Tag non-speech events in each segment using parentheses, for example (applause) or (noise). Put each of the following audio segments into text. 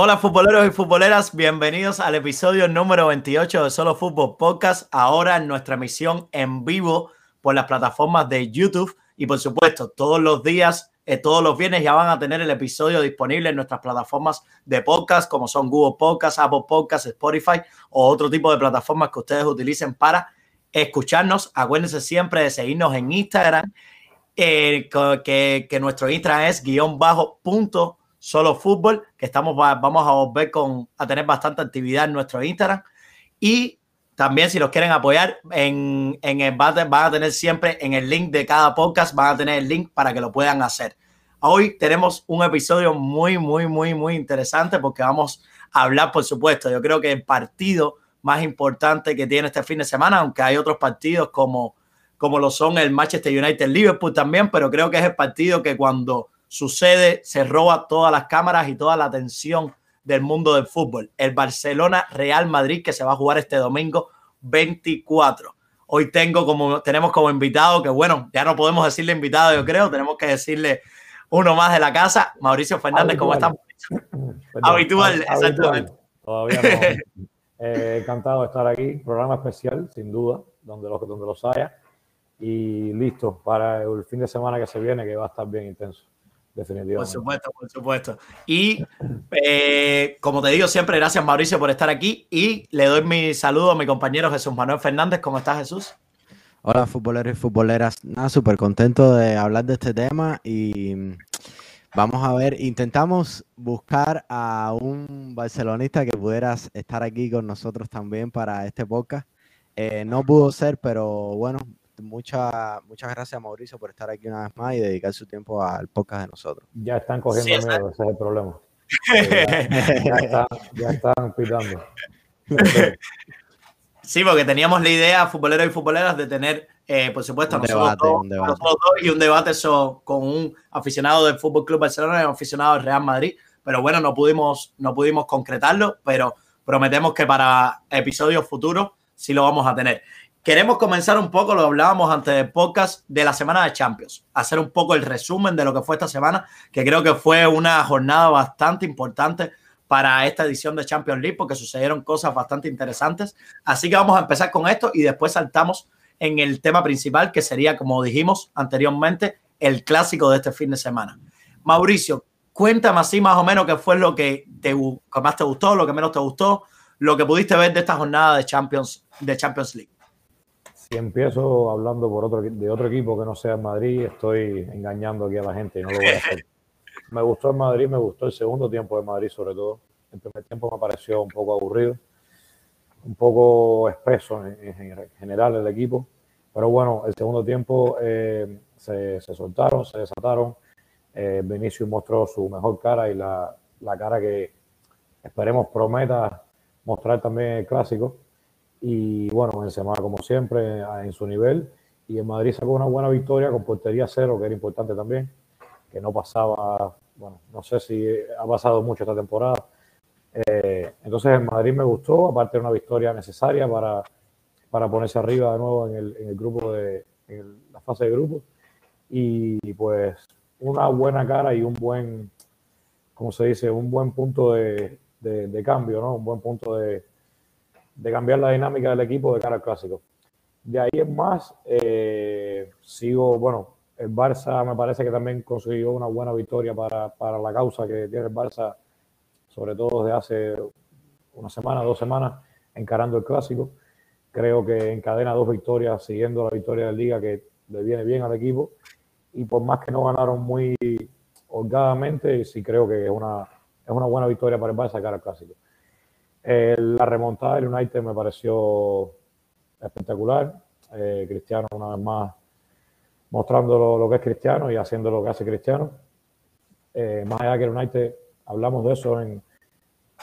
Hola futboleros y futboleras, bienvenidos al episodio número 28 de Solo Fútbol Podcast, ahora en nuestra emisión en vivo por las plataformas de YouTube y por supuesto todos los días, eh, todos los viernes ya van a tener el episodio disponible en nuestras plataformas de podcast como son Google Podcast, Apple Podcast, Spotify o otro tipo de plataformas que ustedes utilicen para escucharnos. Acuérdense siempre de seguirnos en Instagram, eh, que, que nuestro Instagram es guion bajo punto solo fútbol, que estamos, vamos a volver con, a tener bastante actividad en nuestro Instagram. Y también si los quieren apoyar, en, en el van a tener siempre en el link de cada podcast, van a tener el link para que lo puedan hacer. Hoy tenemos un episodio muy, muy, muy, muy interesante porque vamos a hablar, por supuesto, yo creo que el partido más importante que tiene este fin de semana, aunque hay otros partidos como, como lo son el Manchester United Liverpool también, pero creo que es el partido que cuando sucede, se roba todas las cámaras y toda la atención del mundo del fútbol. El Barcelona Real Madrid que se va a jugar este domingo 24. Hoy tengo como tenemos como invitado que bueno, ya no podemos decirle invitado, yo creo, tenemos que decirle uno más de la casa, Mauricio Fernández, ¿cómo estás? Habitual, (clears throat) exactamente. Todavía no. (laughs) Eh, encantado de estar aquí, programa especial, sin duda, donde los, donde los haya. Y listo para el fin de semana que se viene, que va a estar bien intenso. Definitivamente. Por supuesto, por supuesto. Y eh, como te digo siempre, gracias Mauricio por estar aquí y le doy mi saludo a mi compañero Jesús Manuel Fernández. ¿Cómo estás Jesús? Hola futboleros y futboleras. Nada, súper contento de hablar de este tema y vamos a ver, intentamos buscar a un barcelonista que pudiera estar aquí con nosotros también para este podcast. Eh, no pudo ser, pero bueno, muchas muchas gracias Mauricio por estar aquí una vez más y dedicar su tiempo al podcast de nosotros. Ya están cogiendo miedo, ese es el problema. (laughs) ya, están, pitando. Sí, porque teníamos la idea, futboleros y futboleras, de tener, eh, por supuesto, un debate, un debate. y un debate con un aficionado del Fútbol Club Barcelona y un aficionado del Real Madrid. Pero bueno, no pudimos, no pudimos concretarlo, pero prometemos que para episodios futuros sí lo vamos a tener. Queremos comenzar un poco, lo hablábamos antes del podcast, de la semana de Champions. Hacer un poco el resumen de lo que fue esta semana, que creo que fue una jornada bastante importante para esta edición de Champions League, porque sucedieron cosas bastante interesantes. Así que vamos a empezar con esto y después saltamos en el tema principal, que sería, como dijimos anteriormente, el clásico de este fin de semana. Mauricio, cuéntame así más o menos qué fue lo que, te, que más te gustó, lo que menos te gustó, lo que pudiste ver de esta jornada de Champions, de Champions League. Si empiezo hablando por otro, de otro equipo que no sea Madrid, estoy engañando aquí a la gente y no lo voy a hacer. (laughs) Me gustó el Madrid, me gustó el segundo tiempo de Madrid sobre todo. El primer tiempo me pareció un poco aburrido, un poco expreso en, general el equipo. Pero bueno, el segundo tiempo eh, se, soltaron, se desataron. Eh, Vinicius mostró su mejor cara y la, la cara que esperemos prometa mostrar también el clásico. Y bueno, Benzema como siempre en su nivel. Y en Madrid sacó una buena victoria con portería cero, que era importante también, que no pasaba, bueno, no sé si ha pasado mucho esta temporada. Eh, entonces en Madrid me gustó, aparte de una victoria necesaria para, para ponerse arriba de nuevo en el, en el grupo de en la fase de grupo. Y pues una buena cara y un buen, como se dice, un buen punto de, de cambio, ¿no? Un buen punto de, de cambiar la dinámica del equipo de cara al clásico. De ahí en más, eh, sigo, bueno, el Barça me parece que también consiguió una buena victoria para, para, la causa que tiene el Barça, sobre todo desde hace una semana, dos semanas, encarando el clásico. Creo que encadena dos victorias siguiendo la victoria de Liga que le viene bien al equipo. Y por más que no ganaron muy holgadamente, sí creo que es una, es una buena victoria para el Barça cara al clásico la remontada del United me pareció espectacular. Eh, Cristiano una vez más mostrando lo, que es Cristiano y haciendo lo que hace Cristiano. Eh, más allá que el United, hablamos de eso en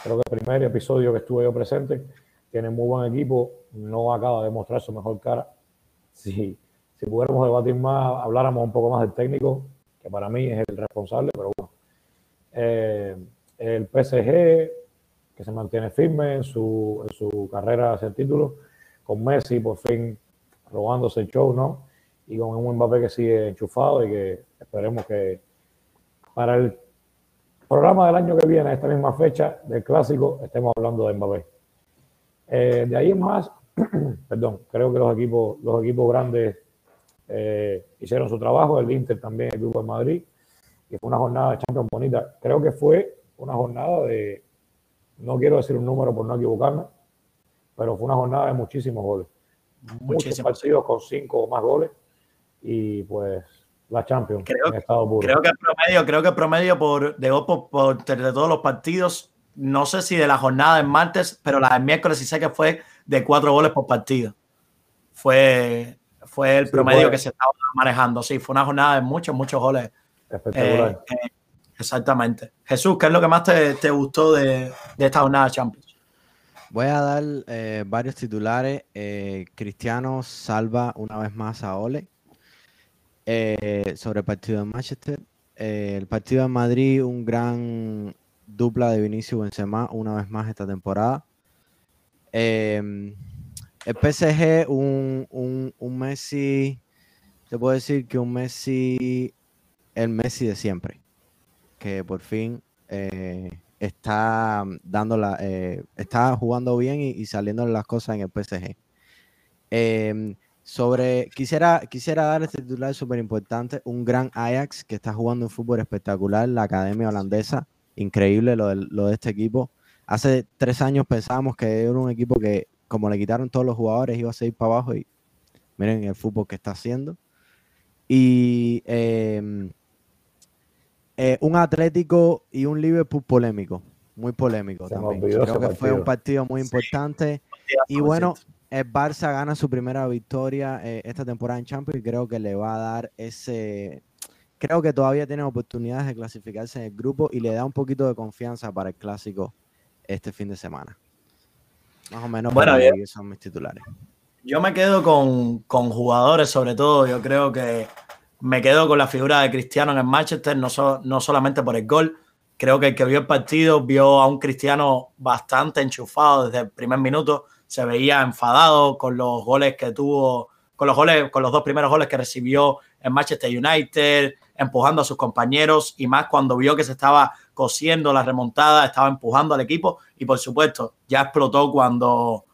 creo que el primer episodio que estuve yo presente. Tiene muy buen equipo, no acaba de mostrar su mejor cara. Si, si pudiéramos debatir más, habláramos un poco más del técnico, que para mí es el responsable, pero bueno. Eh, el PSG que se mantiene firme en su, en su carrera hacia el título, con Messi por fin robándose el show, ¿no? Y con un Mbappé que sigue enchufado y que esperemos que para el programa del año que viene, a esta misma fecha del clásico, estemos hablando de Mbappé. Eh, de ahí en más, (clears throat) perdón, creo que los equipos, los equipos grandes eh, hicieron su trabajo, el Inter también, el Grupo de Madrid, y fue una jornada de Champions bonita. Creo que fue una jornada de, no quiero decir un número por no equivocarme, pero fue una jornada de muchísimos goles. Muchos partidos con cinco o más goles y pues la Champions creo, en estado puro. Creo que el promedio, creo que el promedio por, de, por, de todos los partidos, no sé si de la jornada del martes, pero la del miércoles sí sé que fue de cuatro goles por partido. Fue, fue el promedio que se estaba manejando. Sí, fue una jornada de muchos, muchos goles. Espectacular. Eh, eh, exactamente. Jesús, ¿qué es lo que más te, te gustó de, de esta jornada Champions? Voy a dar eh, varios titulares. Eh, Cristiano salva una vez más a Ole eh, sobre el partido de Manchester. el partido de Madrid, un gran dupla de Vinicius Benzema una vez más esta temporada. Em, el PSG, un, un, un, Messi, te puedo decir que un Messi, el Messi de siempre, que por fin está dando la, eh, está jugando bien y, saliendo las cosas en el PSG. Em, sobre, quisiera, quisiera dar este titular súper importante, un gran Ajax que está jugando un fútbol espectacular, la academia holandesa, increíble lo de, lo de este equipo. Hace tres años pensábamos que era un equipo que, como le quitaron todos los jugadores, iba a seguir para abajo y miren el fútbol que está haciendo. Y eh, eh, un Atlético y un Liverpool polémico, muy polémico también. Creo que fue un partido muy importante. Y bueno, el Barça gana su primera victoria eh, esta temporada en Champions y creo que le va a dar ese... Creo que todavía tiene oportunidades de clasificarse en el grupo y le da un poquito de confianza para el clásico este fin de semana. Más o menos bueno, son mis titulares. Yo me quedo con, con jugadores, sobre todo. Yo creo que me quedo con la figura de Cristiano en el Manchester, no, no solamente por el gol. Creo que el que vio el partido vio a un Cristiano bastante enchufado desde el primer minuto. Se veía enfadado con los goles que tuvo, con los goles, con los dos primeros goles que recibió en Manchester United, empujando a sus compañeros y más cuando vio que se estaba cosiendo la remontada, estaba empujando al equipo y por supuesto ya explotó cuando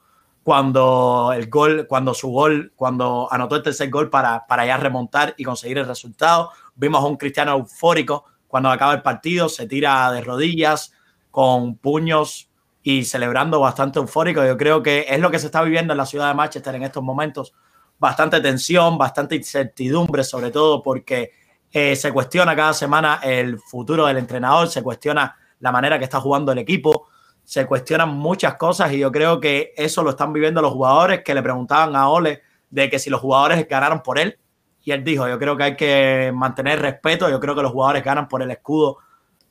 cuando el gol, cuando su gol, cuando anotó el tercer gol para, para ya remontar y conseguir el resultado. Vimos a un Cristiano eufórico cuando acaba el partido, se tira de rodillas con puños y celebrando bastante eufórico. Yo creo que es lo que se está viviendo en la ciudad de Manchester en estos momentos. Bastante tensión, bastante incertidumbre, sobre todo porque eh, se cuestiona cada semana el futuro del entrenador, se cuestiona la manera que está jugando el equipo se cuestionan muchas cosas y yo creo que eso lo están viviendo los jugadores que le preguntaban a Ole de que si los jugadores ganaron por él y él dijo, yo creo que hay que mantener respeto, yo creo que los jugadores ganan por el escudo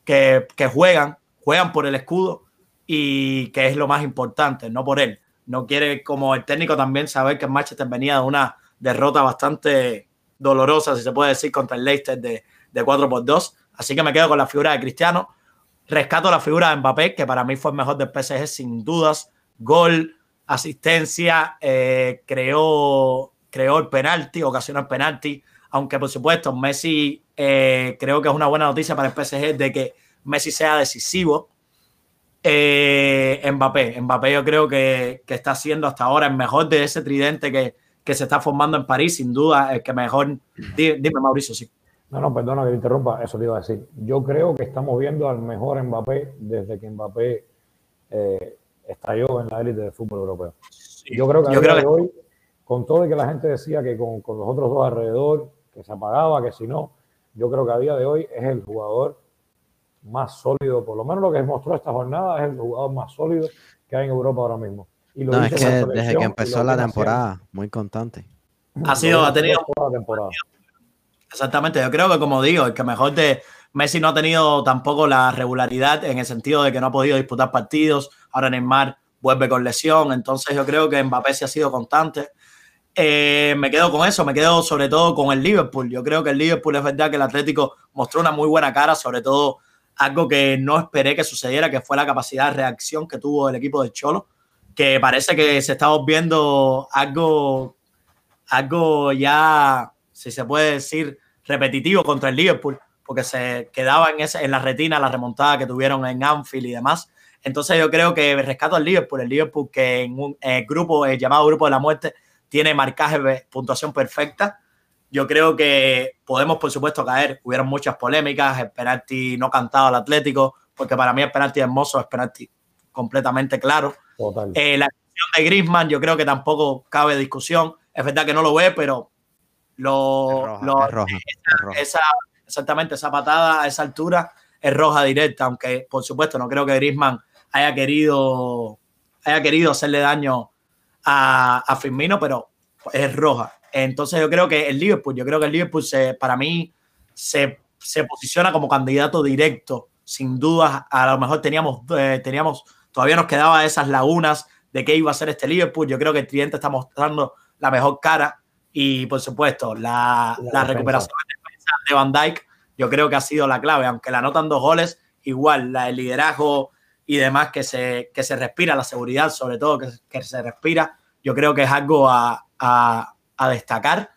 que, juegan, juegan por el escudo y que es lo más importante, no por él. No quiere, como el técnico también, saber que el Manchester venía de una derrota bastante dolorosa, si se puede decir, contra el Leicester de, de 4 por 2. Así que me quedo con la figura de Cristiano Rescato la figura de Mbappé, que para mí fue el mejor del PSG sin dudas. Gol, asistencia, eh, creó, creó el penalti, ocasionó el penalti. Aunque por supuesto Messi eh, creo que es una buena noticia para el PSG de que Messi sea decisivo. Eh, Mbappé, Mbappé yo creo que, está siendo hasta ahora el mejor de ese tridente que, que se está formando en París, sin duda, el que mejor. Dime, Mauricio, sí. No, no, perdona que te interrumpa, eso te iba a decir. Yo creo que estamos viendo al mejor Mbappé desde que Mbappé eh, estalló en la élite del fútbol europeo. yo creo que, a hoy, con todo y que la gente decía que con, los otros dos alrededor, que se apagaba, que si no, yo creo que a día de hoy es el jugador más sólido, por lo menos lo que mostró esta jornada, es el jugador más sólido que hay en Europa ahora mismo. Y lo no, es que desde que empezó la temporada, muy constante. Ha sido, ha tenido toda la temporada. Exactamente, yo creo que como digo, el que mejor de Messi no ha tenido tampoco la regularidad en el sentido de que no ha podido disputar partidos, ahora Neymar vuelve con lesión, entonces yo creo que Mbappé sí ha sido constante. Eh, me quedo con eso, me quedo sobre todo con el Liverpool. Yo creo que el Liverpool es verdad que el Atlético mostró una muy buena cara, sobre todo algo que no esperé que sucediera, que fue la capacidad de reacción que tuvo el equipo de Cholo, que parece que se está viendo algo, algo ya, si se puede decir, repetitivo contra el Liverpool, porque se quedaba en, ese, en la retina la remontada que tuvieron en Anfield y demás. Entonces yo creo que rescato al Liverpool, el Liverpool que en un eh, grupo eh, llamado Grupo de la Muerte tiene marcaje de puntuación perfecta. Yo creo que podemos, por supuesto, caer. Hubieron muchas polémicas, el penalti no cantado al Atlético, porque para mí el penalti hermoso es penalti completamente claro. Eh, la decisión de Griezmann yo creo que tampoco cabe discusión. Es verdad que no lo ve, pero lo, esa, exactamente esa patada a esa altura es roja directa, aunque por supuesto no creo que Griezmann haya querido, haya querido hacerle daño a, a Firmino, pero es roja. Entonces yo creo que el Liverpool, yo creo que el Liverpool se, para mí se, se posiciona como candidato directo, sin duda. A lo mejor teníamos, eh, teníamos, todavía nos quedaba esas lagunas de qué iba a ser este Liverpool. Yo creo que el cliente está mostrando la mejor cara y por supuesto la, la, recuperación de Van Dijk yo creo que ha sido la clave, aunque la anotan dos goles, igual la, el liderazgo y demás que se, que se respira, la seguridad sobre todo que, que se respira, yo creo que es algo a, a, a, destacar.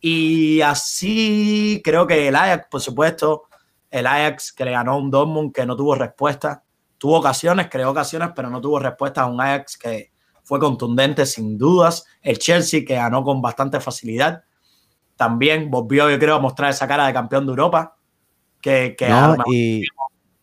Y así creo que el Ajax, por supuesto, el Ajax que le ganó a un Dortmund que no tuvo respuesta, tuvo ocasiones, creó ocasiones, pero no tuvo respuesta a un Ajax que fue contundente sin dudas. El Chelsea que ganó con bastante facilidad. También volvió, yo creo, a mostrar esa cara de campeón de Europa que, que y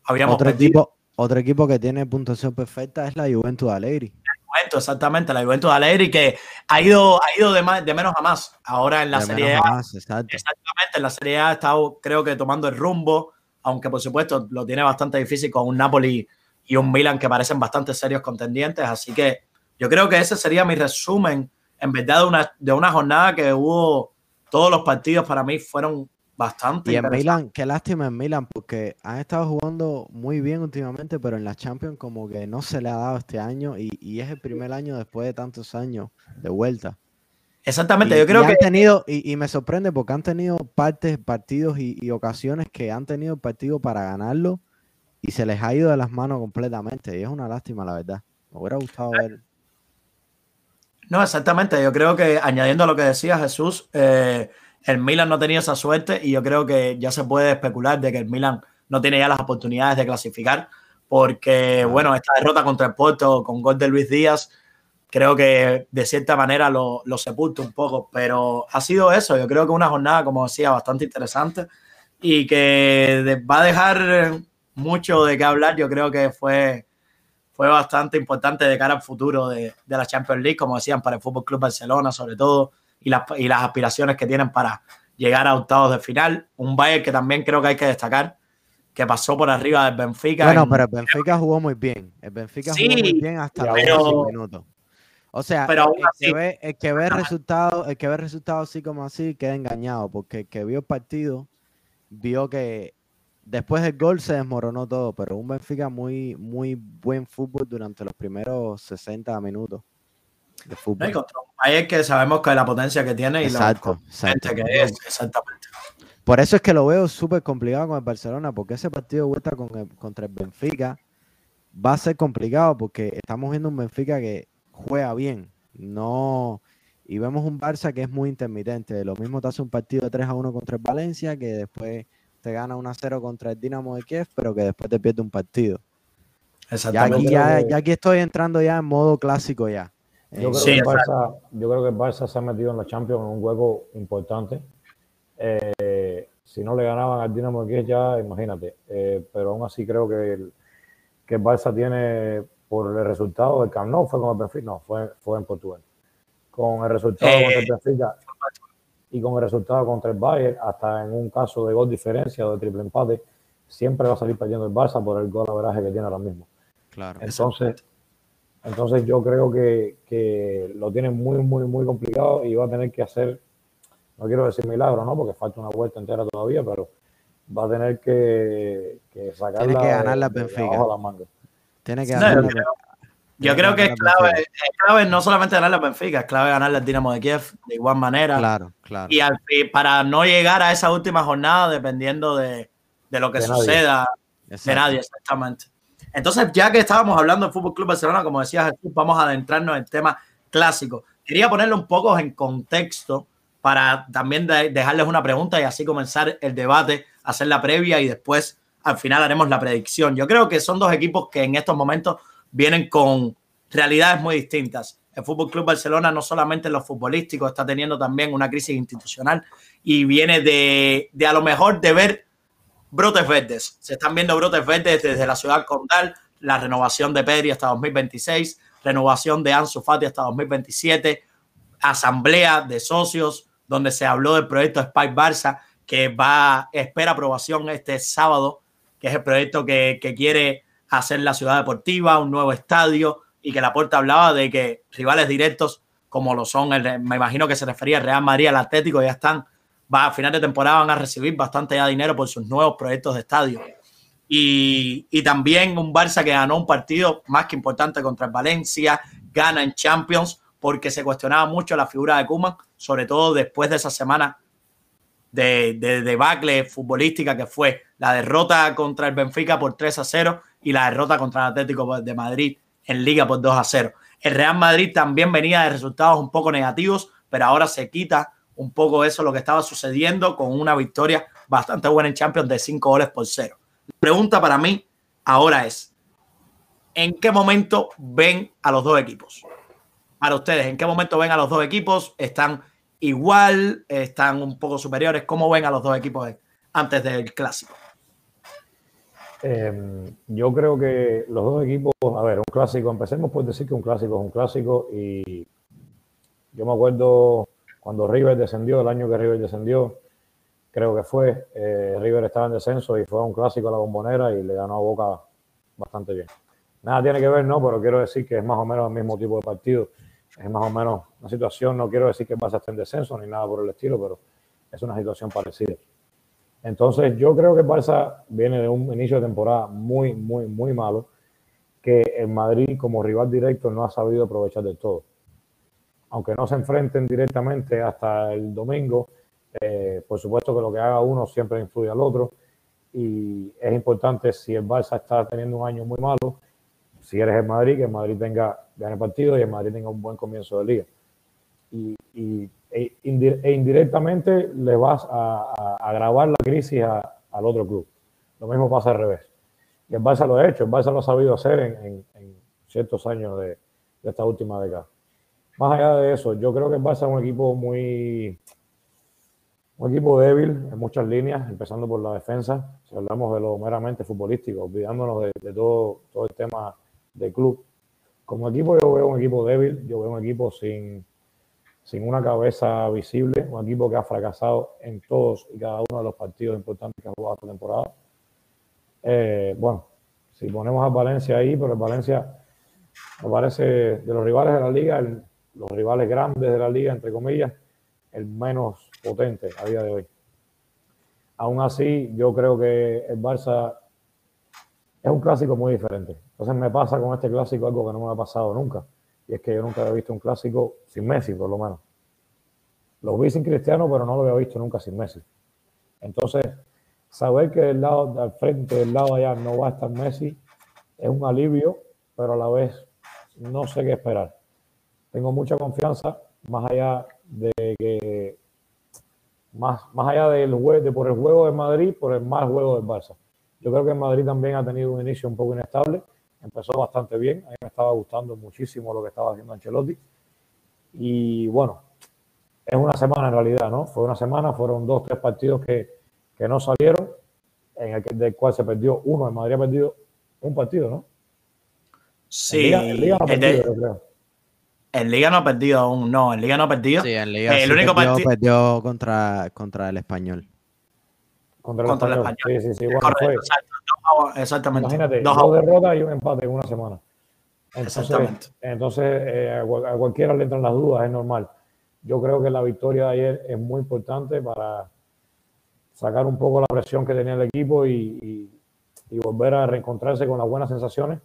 habíamos otro equipo, otro equipo que tiene puntuación perfecta es la Juventus Alegri. Juventus, exactamente, la Juventus Alegri que ha ido, ha ido de, de menos a más. Ahora en la Serie A. Exactamente, en la Serie A ha estado, creo que tomando el rumbo, aunque por supuesto lo tiene bastante difícil con un Napoli y un Milan que parecen bastante serios contendientes. Así que yo creo que ese sería mi resumen, en verdad, de una, de una jornada que hubo, todos los partidos para mí fueron Bastante. Y en Milan, qué lástima en Milan, porque han estado jugando muy bien últimamente, pero en la Champions como que no se le ha dado este año y, es el primer año después de tantos años de vuelta. Exactamente, yo creo que... Han tenido, y, me sorprende porque han tenido partes, partidos y, ocasiones que han tenido el partido para ganarlo y se les ha ido de las manos completamente. Y es una lástima, la verdad. Me hubiera gustado ver. No, exactamente. Yo creo que añadiendo a lo que decía Jesús, eh, el Milan no tenía esa suerte y yo creo que ya se puede especular de que el Milan no tiene ya las oportunidades de clasificar porque, bueno, esta derrota contra el Porto con gol de Luis Díaz creo que de cierta manera lo, lo sepulta un poco, pero ha sido eso, yo creo que una jornada, como decía, bastante interesante y que va a dejar mucho de qué hablar, yo creo que fue, fue bastante importante de cara al futuro de, de la Champions League, como decían, para el Fútbol Club Barcelona sobre todo, y las, y las aspiraciones que tienen para llegar a octavos de final. Un Bayern que también creo que hay que destacar, que pasó por arriba del Benfica. Bueno, pero el Benfica jugó muy bien. El Benfica jugó muy bien hasta los minutos. O sea, el, que ve, el, que ve, el resultado, el que ve el resultado así como así queda engañado, porque el que vio el partido vio que después del gol se desmoronó todo, pero un Benfica muy, muy buen fútbol durante los primeros 60 minutos de fútbol. Ahí es que sabemos que la potencia que tiene y exacto, que es, exactamente. Por eso es que lo veo súper complicado con el Barcelona, porque ese partido de vuelta con contra el Benfica va a ser complicado porque estamos viendo un Benfica que juega bien, no y vemos un Barça que es muy intermitente. Lo mismo te hace un partido de 3 a 1 contra el Valencia, que después te gana 1 a 0 contra el Dinamo de Kiev, pero que después te pierde un partido. Exactamente. Ya aquí, ya aquí estoy entrando ya en modo clásico ya. Yo creo, que el Barça, yo creo que el Barça se ha metido en la Champions en un hueco importante. Eh, si no le ganaban al Dinamo de Kiev ya, imagínate. Eh, pero aún así creo que el, que el Barça tiene, por el resultado del Camp Nou, fue con el Benfica, no, fue, fue en Portugal. Con el resultado eh, contra el Benfica y con el resultado contra el Bayern, hasta en un caso de gol diferencia o de triple empate, siempre va a salir perdiendo el Barça por el gol averaje que tiene ahora mismo. Claro. Entonces, entonces yo creo que, que, lo tiene muy, muy, muy complicado y va a tener que hacer, no quiero decir milagro, ¿no? Porque falta una vuelta entera todavía, pero va a tener que, que sacarla Tiene que ganar la Benfica. Tiene que ganar yo creo que es clave, es clave no solamente ganar la Benfica, es clave ganar el Dinamo de Kiev de igual manera. Claro, claro. Y, al, para no llegar a esa última jornada dependiendo de, de lo que suceda de nadie, exactamente. Entonces, ya que estábamos hablando del Fútbol Club Barcelona, como decía Jesús, vamos a adentrarnos en el tema clásico. Quería ponerlo un poco en contexto para también dejarles una pregunta y así comenzar el debate hacer la previa y después al final haremos la predicción. Yo creo que son dos equipos que en estos momentos vienen con realidades muy distintas. El Fútbol Club Barcelona no solamente en lo futbolístico está teniendo también una crisis institucional y viene de, de a lo mejor de ver brotes verdes. Se están viendo brotes verdes desde la ciudad condal, la renovación de Pedri hasta 2026, renovación de Ansu Fati hasta 2027, asamblea de socios donde se habló del proyecto Spike Barça que va espera aprobación este sábado, que es el proyecto que, que quiere hacer la ciudad deportiva, un nuevo estadio y que la puerta hablaba de que rivales directos como lo son, el, me imagino que se refería al Real Madrid, al Atlético, ya están, va, a final de temporada van a recibir bastante dinero por sus nuevos proyectos de estadio. Y, y, también un Barça que ganó un partido más que importante contra el Valencia, gana en Champions, porque se cuestionaba mucho la figura de Kuman, sobre todo después de esa semana de, de debacle futbolística que fue la derrota contra el Benfica por 3 a 0 y la derrota contra el Atlético de Madrid en Liga por 2 a 0. El Real Madrid también venía de resultados un poco negativos, pero ahora se quita un poco eso lo que estaba sucediendo con una victoria bastante buena en Champions de 5 goles por 0. La pregunta para mí ahora es, ¿en qué momento ven a los dos equipos? Para ustedes, ¿en qué momento ven a los dos equipos? ¿Están igual? ¿Están un poco superiores? ¿Cómo ven a los dos equipos antes del clásico? Eh, yo creo que los dos equipos, a ver, un clásico, empecemos por decir que un clásico es un clásico y yo me acuerdo cuando River descendió, el año que River descendió, creo que fue, eh, River estaba en descenso y fue un clásico a la bombonera y le ganó a Boca bastante bien. Nada tiene que ver, ¿no? Pero quiero decir que es más o menos el mismo tipo de partido. Es más o menos una situación, no quiero decir que vas a estar en descenso ni nada por el estilo, pero es una situación parecida. Entonces, yo creo que Barça viene de un inicio de temporada muy, muy, muy malo, que el Madrid como rival directo no ha sabido aprovechar del todo. Aunque no se enfrenten directamente hasta el domingo, eh, por supuesto que lo que haga uno siempre influye al otro. Y es importante si el Barça está teniendo un año muy malo, si eres el Madrid, que el Madrid tenga, gane partido y el Madrid tenga un buen comienzo de liga. Y, y e, e indirectamente le vas a, a agravar la crisis a, al otro club. Lo mismo pasa al revés. Y el Barça lo ha hecho, el Barça lo ha sabido hacer en, en, en ciertos años de, de, esta última década. Más allá de eso, yo creo que el Barça es un equipo muy. Un equipo débil en muchas líneas, empezando por la defensa. Si hablamos de lo meramente futbolístico, olvidándonos de, de todo, todo el tema del club. Como equipo, yo veo un equipo débil, yo veo un equipo sin, sin una cabeza visible, un equipo que ha fracasado en todos y cada uno de los partidos importantes que ha jugado esta temporada. Eh, bueno, si ponemos a Valencia ahí, pero Valencia me parece de los rivales de la liga, los rivales grandes de la liga, entre comillas, el menos potente a día de hoy. Aún así, yo creo que el Barça es un clásico muy diferente. Entonces me pasa con este clásico algo que no me ha pasado nunca y es que yo nunca había visto un clásico sin Messi, por lo menos. Lo vi sin Cristiano, pero no lo había visto nunca sin Messi. Entonces, saber que del lado del frente, del lado allá, no va a estar Messi, es un alivio, pero a la vez no sé qué esperar. Tengo mucha confianza, más allá de que más, más allá del juego, de por el juego de Madrid, por el mal juego del Barça. Yo creo que Madrid también ha tenido un inicio un poco inestable empezó bastante bien. A mí me estaba gustando muchísimo lo que estaba haciendo Ancelotti. Y bueno, es una semana en realidad, ¿no? Fue una semana, fueron dos, tres partidos que, que no salieron, en el que, del cual se perdió uno. El Madrid ha perdido un partido, ¿no? Sí, en Liga, en Liga no ha perdido, de, creo. En Liga no ha perdido aún, no, en Liga no ha perdido. Sí, en Liga eh, el sí único perdió, partido perdió contra, contra el Español. Contra el, contra español. el español. Sí, sí, sí. Bueno, Correcto, fue, exacto. Exactamente. Imagínate, dos, dos derrotas y un empate en una semana. Entonces, entonces eh, a, a, cualquiera le entran las dudas, es normal. Yo creo que la victoria de ayer es muy importante para sacar un poco la presión que tenía el equipo y, y, y volver a reencontrarse con las buenas sensaciones.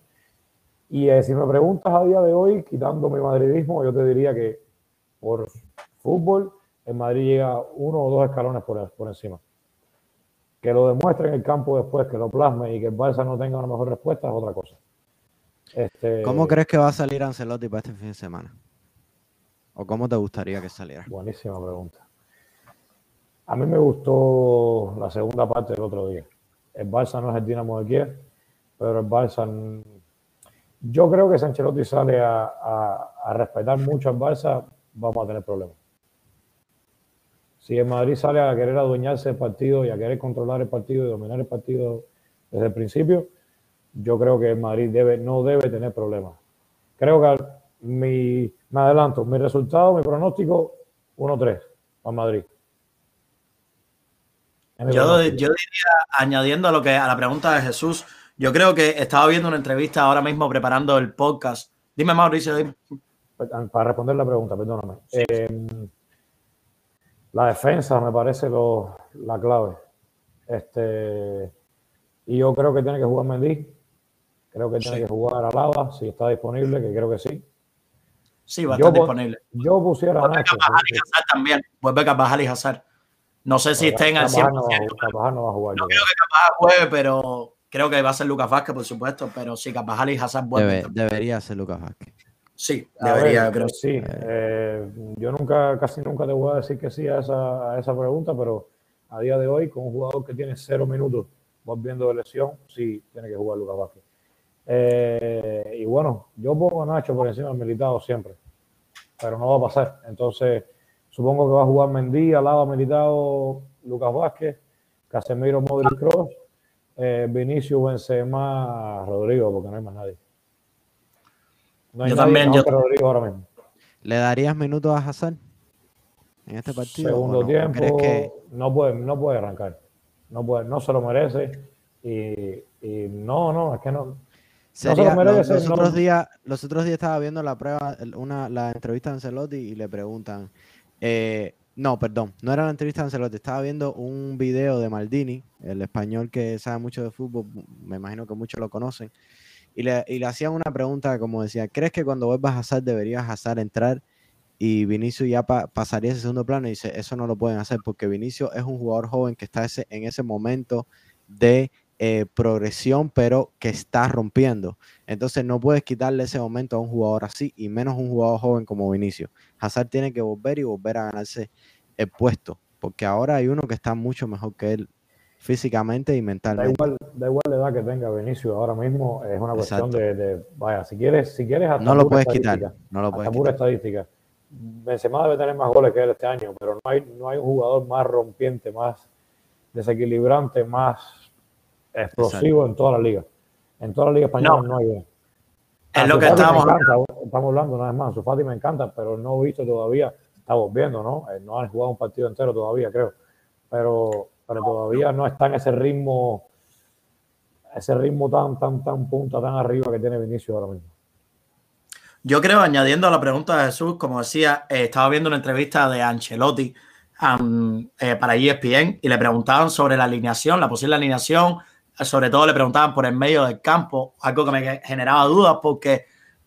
Y eh, si me preguntas a día de hoy, quitando mi madridismo, yo te diría que por fútbol, el Madrid llega uno o dos escalones por, por encima que lo demuestre en el campo después, que lo plasme y que el Barça no tenga una mejor respuesta es otra cosa. Este... ¿Cómo crees que va a salir Ancelotti para este fin de semana? ¿O cómo te gustaría que saliera? Buenísima pregunta. A mí me gustó la segunda parte del otro día. El Barça no es el Dinamo de Kiev, pero el Barça... Yo creo que si Ancelotti sale a, a respetar mucho al Barça, vamos a tener problemas. Si el Madrid sale a querer adueñarse del partido y a querer controlar el partido y dominar el partido desde el principio, yo creo que el Madrid debe, no debe tener problemas. Creo que mi, me adelanto, mi resultado, mi pronóstico, 1-3 a Madrid. Yo, diría, añadiendo a lo que a la pregunta de Jesús, yo creo que estaba viendo una entrevista ahora mismo preparando el podcast. Dime, Mauricio, Para responder la pregunta, perdóname. Em, la defensa me parece lo, la clave. Este, y yo creo que tiene que jugar Mendy. Creo que tiene que jugar Alaba, si está disponible, que creo que sí. Sí, va a estar disponible. Yo pusiera a Nacho. y Hazard también. Vuelve Carvajal y Hazard. No sé si estén al 100%. No va, no va a jugar. No creo que Carvajal juegue, pero creo que va a ser Lucas Vázquez, por supuesto. Pero sí, Carvajal y Hazard vuelven. debería ser Lucas Vázquez. Sí, debería, creo. Sí, eh, yo nunca, casi nunca te voy a decir que sí a esa, a esa pregunta, pero a día de hoy, con un jugador que tiene cero minutos volviendo de lesión, sí tiene que jugar Lucas Vázquez. Eh, y bueno, yo pongo a Nacho por encima del militado siempre, pero no va a pasar. Entonces, supongo que va a jugar Mendy, Alaba, militado, Lucas Vázquez, Casemiro, Modric Cross, eh, Vinicius, Benzema, Rodrigo, porque no hay más nadie. No yo también, yo... Rodrigo ahora mismo. ¿Le darías minutos a Hassan en este partido? Segundo tiempo, que... no, puede, no puede arrancar no, puede, no se lo merece. Y, no, no, es que no. no se lo merece, los, otros días, los otros días estaba viendo la prueba, una, la entrevista de Ancelotti y le preguntan, eh, no, perdón, no era la entrevista de Ancelotti, estaba viendo un video de Maldini, el español que sabe mucho de fútbol, me imagino que muchos lo conocen, y le, y le hacían una pregunta como decía, ¿crees que cuando vuelvas a Hazard deberías Hazard entrar y Vinicio ya pasaría ese segundo plano y dice, eso no lo pueden hacer porque Vinicio es un jugador joven que está ese, en ese momento de eh, progresión, pero que está rompiendo. Entonces no puedes quitarle ese momento a un jugador así y menos un jugador joven como Vinicio. Hazard tiene que volver y volver a ganarse el puesto, porque ahora hay uno que está mucho mejor que él físicamente y mentalmente. Da igual, da igual la edad que tenga Vinicio ahora mismo, es una cuestión de, vaya, si quieres, si quieres no lo puedes quitar, no lo puedes quitar. estadística Benzema debe tener más goles que él este año, pero no hay, no hay un jugador más rompiente, más desequilibrante, más explosivo en toda la liga. En toda la liga española no, hay. Es lo que estamos hablando. Estamos hablando una vez más. Su Fati me encanta, pero no he visto todavía. Estamos viendo, ¿no? Eh, no han jugado un partido entero todavía, creo. Pero, pero todavía no está en ese ritmo, ese ritmo tan, tan, tan punta, tan arriba que tiene Vinicius ahora mismo. Yo creo, añadiendo a la pregunta de Jesús, como decía, eh, estaba viendo una entrevista de Ancelotti eh, para ESPN y le preguntaban sobre la alineación, la posible alineación, sobre todo le preguntaban por el medio del campo, algo que me generaba dudas porque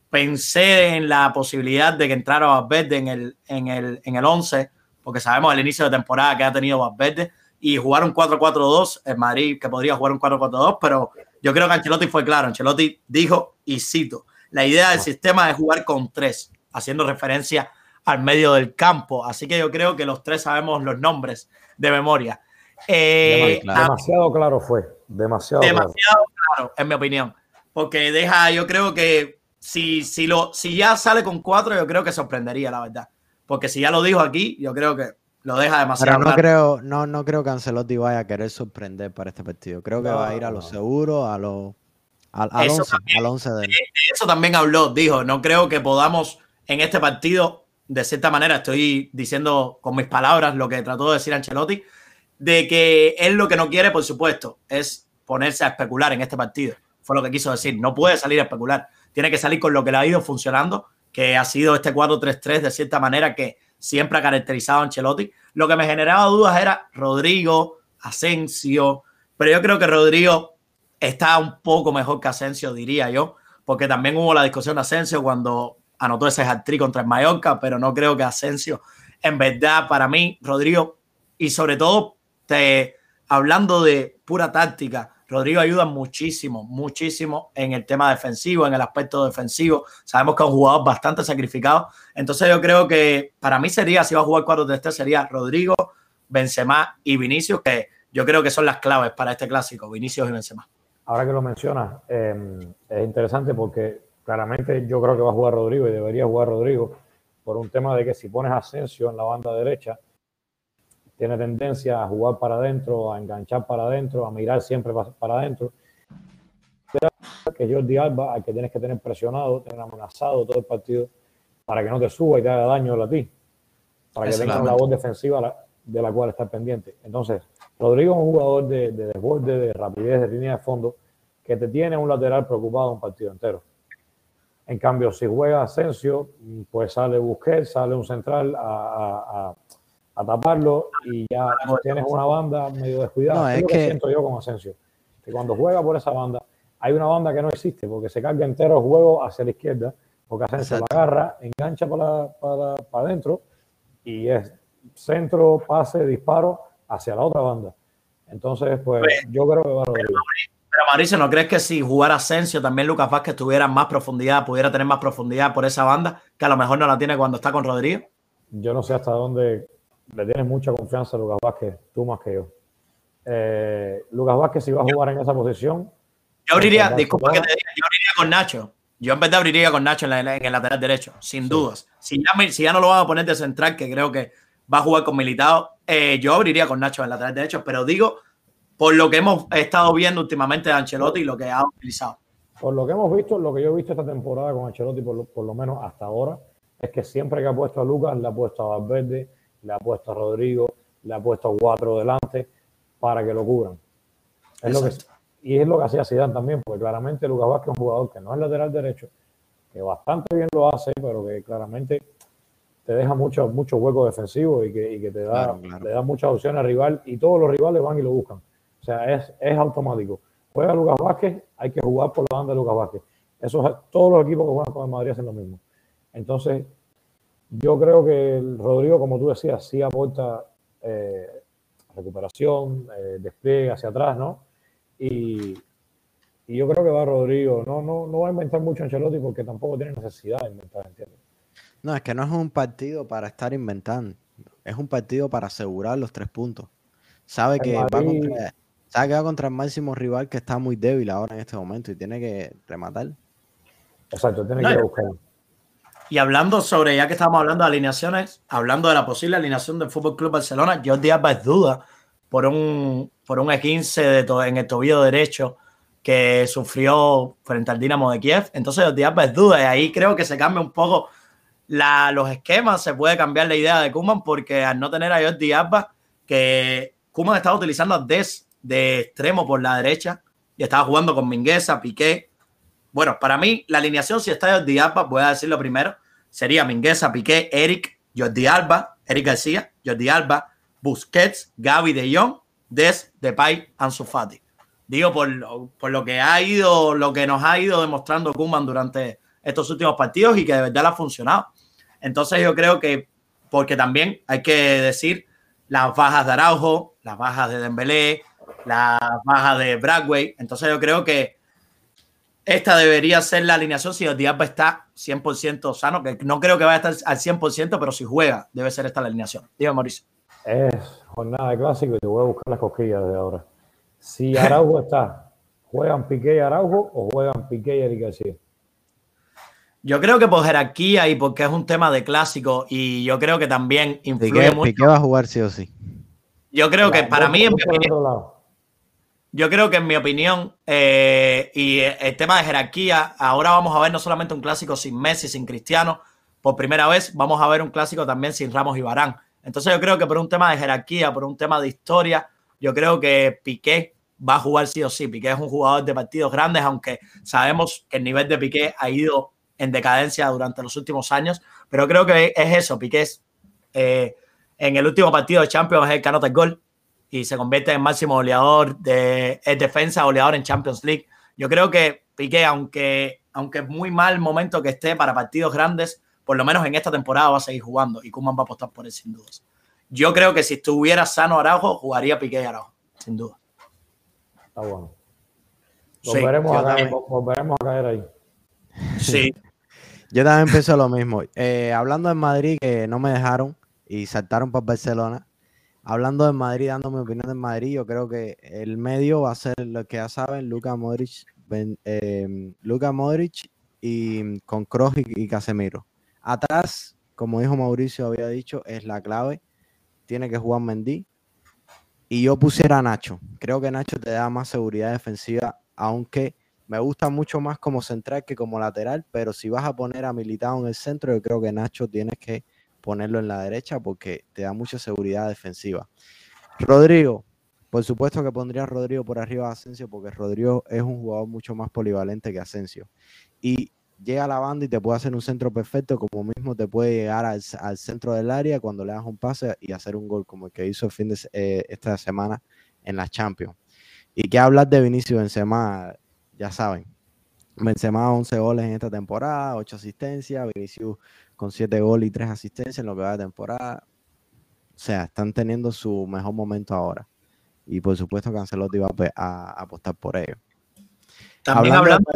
pensé en la posibilidad de que entrara Valverde en el, en el, en el 11, porque sabemos el inicio de temporada que ha tenido Valverde, y jugar un 4-4-2 en Madrid, que podría jugar un 4-4-2, pero yo creo que Ancelotti fue claro. Ancelotti dijo, y cito, la idea del sistema es jugar con tres, haciendo referencia al medio del campo. Así que yo creo que los tres sabemos los nombres de memoria. Eh, demasiado claro fue, demasiado, demasiado claro. en mi opinión. Porque deja, yo creo que si, si, lo, si ya sale con cuatro, yo creo que sorprendería, la verdad. Porque si ya lo dijo aquí, yo creo que lo deja demasiado Pero no creo, no, no creo que Ancelotti vaya a querer sorprender para este partido. Creo que va a ir a lo seguro, a lo al, eso, 11, también, de eso también habló, dijo, no creo que podamos en este partido, de cierta manera, estoy diciendo con mis palabras lo que trató de decir Ancelotti, de que él lo que no quiere, por supuesto, es ponerse a especular en este partido. Fue lo que quiso decir, no puede salir a especular, tiene que salir con lo que le ha ido funcionando, que ha sido este 4-3-3 de cierta manera que siempre ha caracterizado a Ancelotti. Lo que me generaba dudas era Rodrigo, Asensio, pero yo creo que Rodrigo está un poco mejor que Asensio, diría yo, porque también hubo la discusión de Asensio cuando anotó ese hat-trick contra el Mallorca, pero no creo que Asensio, en verdad, para mí, Rodrigo, y sobre todo te, hablando de pura táctica, Rodrigo ayuda muchísimo, muchísimo en el tema defensivo, en el aspecto defensivo. Sabemos que es un jugador bastante sacrificado. Entonces yo creo que para mí sería, si va a jugar 4-3-3, sería Rodrigo, Benzema y Vinicius, que yo creo que son las claves para este clásico, Vinicius y Benzema. Ahora que lo mencionas, em, es interesante porque claramente yo creo que va a jugar Rodrigo y debería jugar Rodrigo por un tema de que si pones Asensio en la banda derecha, tiene tendencia a jugar para adentro, a enganchar para adentro, a mirar siempre para adentro. Que Jordi Alba, al que tienes que tener presionado, tener amenazado todo el partido para que no te suba y te haga daño a ti, para que tengas una voz defensiva de la cual estar pendiente. Entonces, Rodrigo es un jugador de, de desborde, de rapidez, de línea de fondo, que te tiene un lateral preocupado un partido entero. En cambio, si juega Asensio, pues sale Busquets, sale un central a, taparlo y ya tienes una banda medio descuidada. es, que... siento yo con Asensio. Que cuando juega por esa banda, hay una banda que no existe porque se carga entero el juego hacia la izquierda, porque Asensio la agarra, engancha para, para, para adentro y es centro, pase, disparo hacia la otra banda. Entonces, pues, pues yo creo que va a Rodrigo. Pero Mauricio, ¿no crees que si jugara Asensio, también Lucas Vázquez tuviera más profundidad, pudiera tener más profundidad por esa banda, que a lo mejor no la tiene cuando está con Rodrigo? Yo no sé hasta dónde le tienes mucha confianza a Lucas Vázquez, tú más que yo. Eh, Lucas Vázquez, si va a jugar en esa posición. Yo abriría, disculpa que te diga, yo abriría con Nacho. Yo en vez de abriría con Nacho en, el lateral derecho, sin dudas. Si ya, si ya no lo van a poner de central, que creo que va a jugar con Militado, eh, yo abriría con Nacho en el lateral derecho, pero digo por lo que hemos estado viendo últimamente de Ancelotti y lo que ha utilizado. Por lo que hemos visto, lo que yo he visto esta temporada con Ancelotti, por lo, por lo menos hasta ahora, es que siempre que ha puesto a Lucas, le ha puesto a Valverde, le ha puesto a Rodrigo, le ha puesto a cuatro delante para que lo cubran. Es lo que, y es lo que hacía Zidane también, porque claramente Lucas Vázquez es un jugador que no es lateral derecho, que bastante bien lo hace, pero que claramente te deja mucho, mucho hueco defensivo y que, y que te da, le da muchas opciones al rival y todos los rivales van y lo buscan. O sea, es, es automático. Juega Lucas Vázquez, hay que jugar por la banda de Lucas Vázquez. Eso es, todos los equipos que juegan con el Madrid hacen lo mismo. Entonces, yo creo que el Rodrigo, como tú decías, sí aporta eh, recuperación, eh, despliegue hacia atrás, ¿no? Y, y, yo creo que va Rodrigo. No, no, no va a inventar mucho Ancelotti porque tampoco tiene necesidad de inventar, ¿entiendes? No, es que no es un partido para estar inventando. Es un partido para asegurar los tres puntos. Sabe que va contra, se ha contra el máximo rival que está muy débil ahora en este momento y tiene que rematar. Exacto, tiene que buscar. Y hablando sobre, ya que estamos hablando de alineaciones, hablando de la posible alineación del Fútbol Club Barcelona, Jordi Alba es duda por un, por un E15 de en el tobillo derecho que sufrió frente al Dinamo de Kiev. Entonces, Jordi Alba es duda y ahí creo que se cambia un poco los esquemas, se puede cambiar la idea de Kuman porque al no tener a Jordi Alba, que Kuman estaba utilizando a Des de extremo por la derecha y estaba jugando con Mingueza, Piqué. Bueno, para mí, la alineación, si está Jordi Alba, voy a decirlo primero, sería Mingueza, Piqué, Eric, Jordi Alba, Eric García, Jordi Alba, Busquets, Gaby de Jong, Des, Depay, Ansu Fati. Digo, por, por, lo que ha ido, lo que nos ha ido demostrando Kuman durante estos últimos partidos y que de verdad ha funcionado. Entonces yo creo que, porque también hay que decir las bajas de Araujo, las bajas de Dembélé, la baja de Bradway. Entonces yo creo que esta debería ser la alineación si el Diablo está 100% sano, que no creo que vaya a estar al 100%, pero si juega, debe ser esta la alineación. Dígame, Mauricio. Es jornada de clásico y te voy a buscar las cosquillas de ahora. Si Araujo está, ¿juegan Piqué y Araujo o juegan Piqué y Eric García? Yo creo que por jerarquía y porque es un tema de clásico y yo creo que también influye mucho. Piqué va a jugar sí o sí. Yo creo que para mí, en mi opinión, yo creo que en mi opinión, eh, y el tema de jerarquía, ahora vamos a ver no solamente un clásico sin Messi, sin Cristiano, por primera vez vamos a ver un clásico también sin Ramos y Barán. Entonces yo creo que por un tema de jerarquía, por un tema de historia, yo creo que Piqué va a jugar sí o sí. Piqué es un jugador de partidos grandes, aunque sabemos que el nivel de Piqué ha ido en decadencia durante los últimos años, pero creo que es eso, Piqué es, eh, en el último partido de Champions es el canota el gol, y se convierte en máximo goleador de defensa, goleador en Champions League. Yo creo que Piqué, aunque, aunque es muy mal momento que esté para partidos grandes, por lo menos en esta temporada va a seguir jugando y Kuman va a apostar por él sin dudas. Yo creo que si estuviera sano Araujo, jugaría Piqué y Araujo, sin duda. Está bueno. Volveremos, a, caer, volveremos a caer ahí. Sí. (laughs) yo también pienso lo mismo. Eh, hablando en Madrid, que no me dejaron y saltaron para Barcelona, hablando de Madrid, dando mi opinión de Madrid, yo creo que el medio va a ser lo que ya saben, Luka Modric, eh, Luka Modric y con Kroos y, Casemiro. Atrás, como dijo Mauricio, había dicho, es la clave. Tiene que jugar Mendy. Y yo pusiera a Nacho. Creo que Nacho te da más seguridad defensiva, aunque me gusta mucho más como central que como lateral, pero si vas a poner a Militado en el centro, yo creo que Nacho tienes que ponerlo en la derecha porque te da mucha seguridad defensiva. Rodrigo, por supuesto que pondría a Rodrigo por arriba de Asensio porque Rodrigo es un jugador mucho más polivalente que Asensio. Y llega a la banda y te puede hacer un centro perfecto, como mismo te puede llegar al, centro del área cuando le das un pase y hacer un gol, como el que hizo el fin de eh, esta semana en la Champions. Y que hablar de Vinicius Benzema, ya saben, Benzema 11 goles en esta temporada, 8 asistencias, Vinicius con 7 goles y 3 asistencias en lo que va de temporada. O sea, están teniendo su mejor momento ahora. Y por supuesto que Ancelotti va a, apostar por ello. También hablando,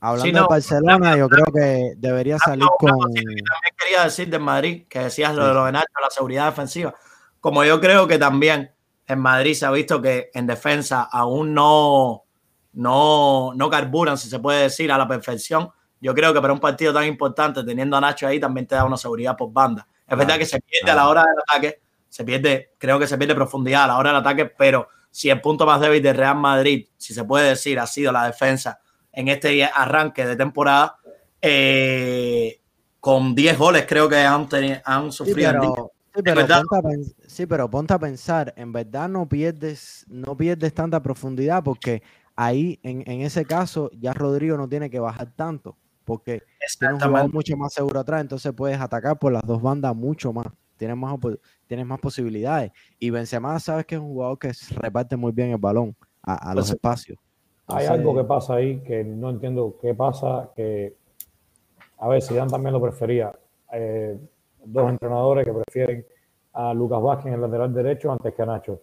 hablando, de Barcelona, yo creo que debería salir con... También quería decir de Madrid, que decías lo de los de Nacho, la seguridad defensiva. Como yo creo que también en Madrid se ha visto que en defensa aún no no, no carburan, si se puede decir, a la perfección. Yo creo que para un partido tan importante, teniendo a Nacho ahí, también te da una seguridad por banda. Es verdad que se pierde a la hora del ataque, se pierde, creo que se pierde profundidad a la hora del ataque, pero si el punto más débil de Real Madrid, si se puede decir, ha sido la defensa en este arranque de temporada, eh, con 10 goles creo que han, han sufrido. Sí, pero, ponte sí, pero ponte a pensar, en verdad no pierdes, no pierdes tanta profundidad porque ahí en, ese caso ya Rodrigo no tiene que bajar tanto porque tiene un jugador mucho más seguro atrás, entonces puedes atacar por las dos bandas mucho más. Tienes más, tienes más posibilidades. Y Benzema, sabes que es un jugador que reparte muy bien el balón a, los espacios. hay algo que pasa ahí que no entiendo qué pasa, que a ver, si Dan también lo prefería. Eh, dos entrenadores que prefieren a Lucas Vázquez en el lateral derecho antes que a Nacho.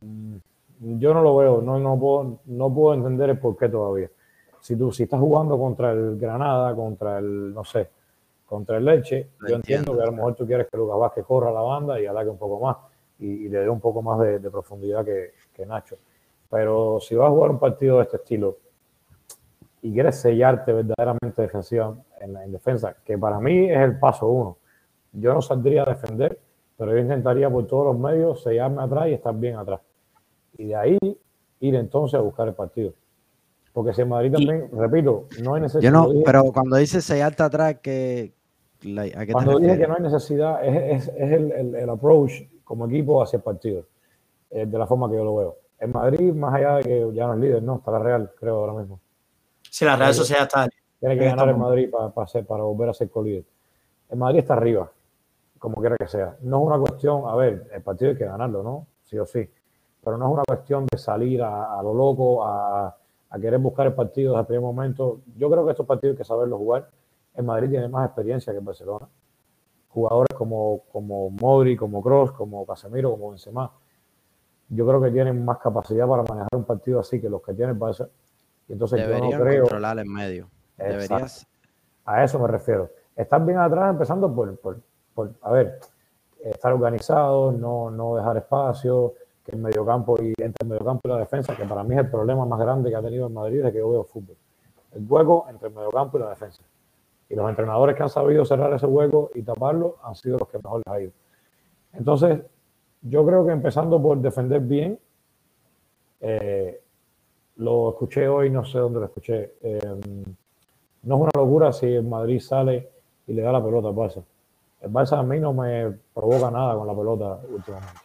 Mm, yo no lo veo, no, no, puedo, no puedo entender el por qué todavía. Si tú si estás jugando contra el Granada, contra el, no sé, contra el Leche, yo entiendo. que a lo mejor tú quieres que Lucas Vázquez corra la banda y ataque un poco más y, le dé un poco más de, profundidad que, Nacho. Pero si vas a jugar un partido de este estilo y quieres sellarte verdaderamente defensiva en, en defensa, que para mí es el paso uno, yo no saldría a defender, pero yo intentaría por todos los medios sellarme atrás y estar bien atrás y de ahí ir entonces a buscar el partido. Porque si en Madrid también, repito, no hay necesidad. Yo no, pero cuando dices sellarte atrás, que. cuando dije que no hay necesidad, es, es, el, el, approach como equipo hacia el partido, eh, de la forma que yo lo veo. En Madrid, más allá de que ya no es líder, no, está la Real, creo, ahora mismo. Sí, la Real Sociedad está. Tiene que ganar en Madrid para, para, para volver a ser colíder. En Madrid está arriba, como quiera que sea. No es una cuestión, a ver, el partido hay que ganarlo, ¿no? Sí o sí pero no es una cuestión de salir a, lo loco, a, querer buscar el partido desde el primer momento. Yo creo que estos partidos hay que saberlos jugar. En Madrid tiene más experiencia que en Barcelona. Jugadores como, como Modri, como Cross, como Casemiro, como Benzema. Yo creo que tienen más capacidad para manejar un partido así que los que tienen Barça. Y entonces yo no creo. controlar en medio. Deberías. A eso me refiero. Estar bien atrás, empezando por, por, por a ver, estar organizados, no, no dejar espacio, que el mediocampo y entre el mediocampo y la defensa, que para mí es el problema más grande que ha tenido el Madrid desde que yo veo fútbol. El hueco entre el mediocampo y la defensa. Y los entrenadores que han sabido cerrar ese hueco y taparlo han sido los que mejor les ha ido. Entonces, yo creo que empezando por defender bien, eh, lo escuché hoy, no sé dónde lo escuché. Eh, no es una locura si el Madrid sale y le da la pelota al Barça. El Barça a mí no me provoca nada con la pelota últimamente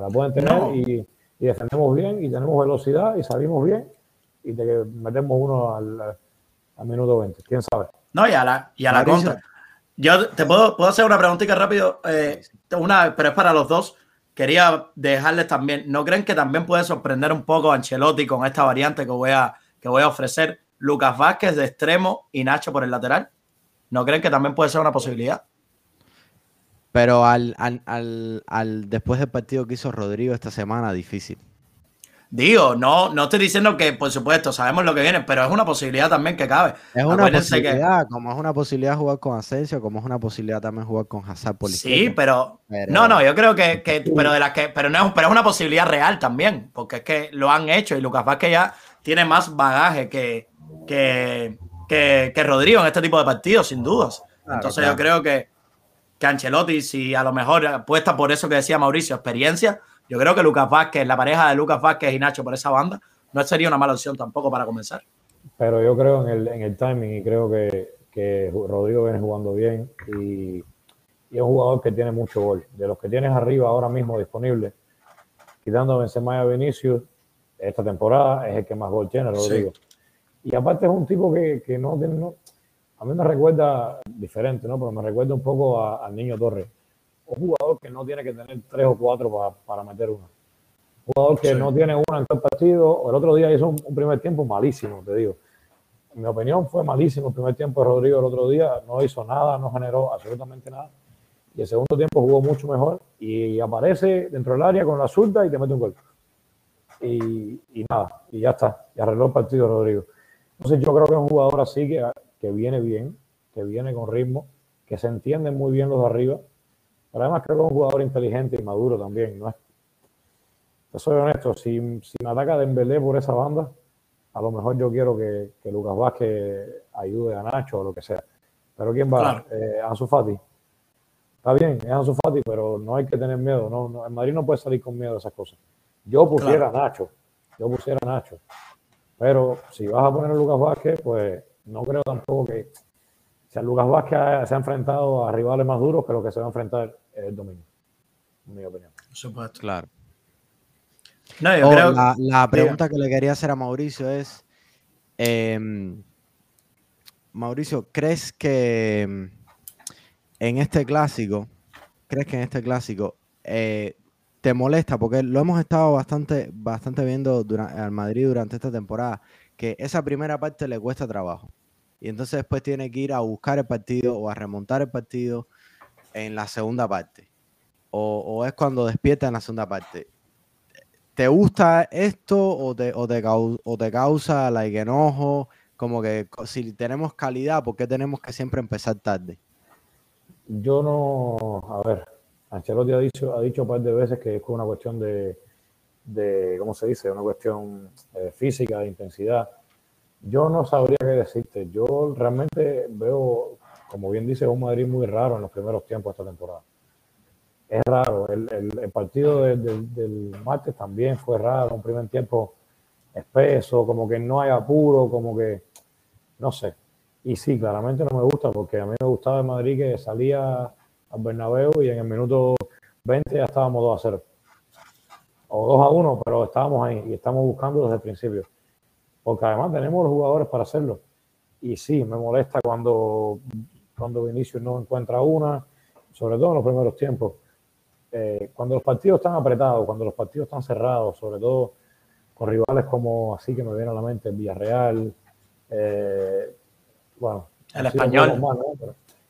la pueden tener y, defendemos bien y tenemos velocidad y salimos bien y te metemos uno al, minuto 20. ¿Quién sabe? No, y a la, y a la contra. Yo te puedo, puedo hacer una preguntita rápido, eh, una, pero es para los dos. Quería dejarles también, ¿no creen que también puede sorprender un poco a Ancelotti con esta variante que voy a, que voy a ofrecer? Lucas Vázquez de extremo y Nacho por el lateral. ¿No creen que también puede ser una posibilidad? Pero al, al, al, después del partido que hizo Rodrigo esta semana, difícil. Digo, no, no estoy diciendo que, por supuesto, sabemos lo que viene, pero es una posibilidad también que cabe. Es una posibilidad, como es una posibilidad jugar con Asensio, como es una posibilidad también jugar con Hazard por Sí, pero, no, no, yo creo que, que, pero de las que, pero no, pero es una posibilidad real también, porque es que lo han hecho y Lucas Vázquez ya tiene más bagaje que, que, que, Rodrigo en este tipo de partidos, sin dudas. Entonces yo creo que, que Ancelotti, si a lo mejor apuesta por eso que decía Mauricio, experiencia, yo creo que Lucas Vázquez, la pareja de Lucas Vázquez y Nacho por esa banda, no sería una mala opción tampoco para comenzar. Pero yo creo en el, en el timing y creo que, que Rodrigo viene jugando bien y, y, es un jugador que tiene mucho gol. De los que tienes arriba ahora mismo disponibles, quitando a Benzema y a Vinicius, esta temporada es el que más gol tiene, Rodrigo. Y aparte es un tipo que, que no tiene, no, a mí me recuerda diferente, ¿no? Pero me recuerda un poco al Niño Torres un jugador que no tiene que tener tres o cuatro para, meter una. Un jugador que no tiene una en todo el partido. El otro día hizo un, primer tiempo malísimo, te digo. En mi opinión fue malísimo el primer tiempo de Rodrigo el otro día. No hizo nada, no generó absolutamente nada. Y el segundo tiempo jugó mucho mejor y aparece dentro del área con la zurda y te mete un gol. Y, nada, y ya está. Y arregló el partido Rodrigo. Entonces yo creo que es un jugador así que, que viene bien, que viene con ritmo, que se entienden muy bien los de arriba pero además creo que es un jugador inteligente y maduro también. ¿no? Yo soy honesto, si, si me ataca Dembélé por esa banda, a lo mejor yo quiero que, que Lucas Vázquez ayude a Nacho o lo que sea. Pero ¿quién va? Eh, Ansu Fati. Está bien, es Ansu Fati, pero no hay que tener miedo. No, no, en Madrid no puede salir con miedo de esas cosas. Yo pusiera a Nacho. Yo pusiera a Nacho. Pero si vas a poner a Lucas Vázquez, pues no creo tampoco que... O sea, Lucas Vázquez se ha enfrentado a rivales más duros que lo que se va a enfrentar el domingo, en mi opinión. Por supuesto. Claro. No, yo creo... la, la, pregunta que le quería hacer a Mauricio es, em, Mauricio, ¿crees que em, en este clásico, crees que en este clásico eh, te molesta? Porque lo hemos estado bastante, bastante viendo durante, al Madrid durante esta temporada, que esa primera parte le cuesta trabajo. Y entonces después tiene que ir a buscar el partido o a remontar el partido en la segunda parte. O, es cuando despierta en la segunda parte. ¿Te gusta esto o te, o te, o te causa like, enojo? Como que si tenemos calidad, ¿por qué tenemos que siempre empezar tarde? Yo no, a ver, Ancelotti ha dicho, ha dicho un par de veces que es una cuestión de, de ¿cómo se dice? Una cuestión eh, física, de intensidad. Yo no sabría qué decirte. Yo realmente veo como bien dice, un Madrid muy raro en los primeros tiempos de esta temporada. Es raro. El, el, partido del martes también fue raro. Un primer tiempo espeso, como que no hay apuro, como que no sé. Y sí, claramente no me gusta porque a mí me gustaba el Madrid que salía al Bernabéu y en el minuto 20 ya estábamos 2 a 0. O 2 a 1, pero estábamos ahí y estamos buscando desde el principio. Porque además tenemos los jugadores para hacerlo. Y sí, me molesta cuando cuando Vinicius no encuentra una, sobre todo en los primeros tiempos. Eh, cuando los partidos están apretados, cuando los partidos están cerrados, sobre todo con rivales como así que me viene a la mente Villarreal, eh, bueno, el español.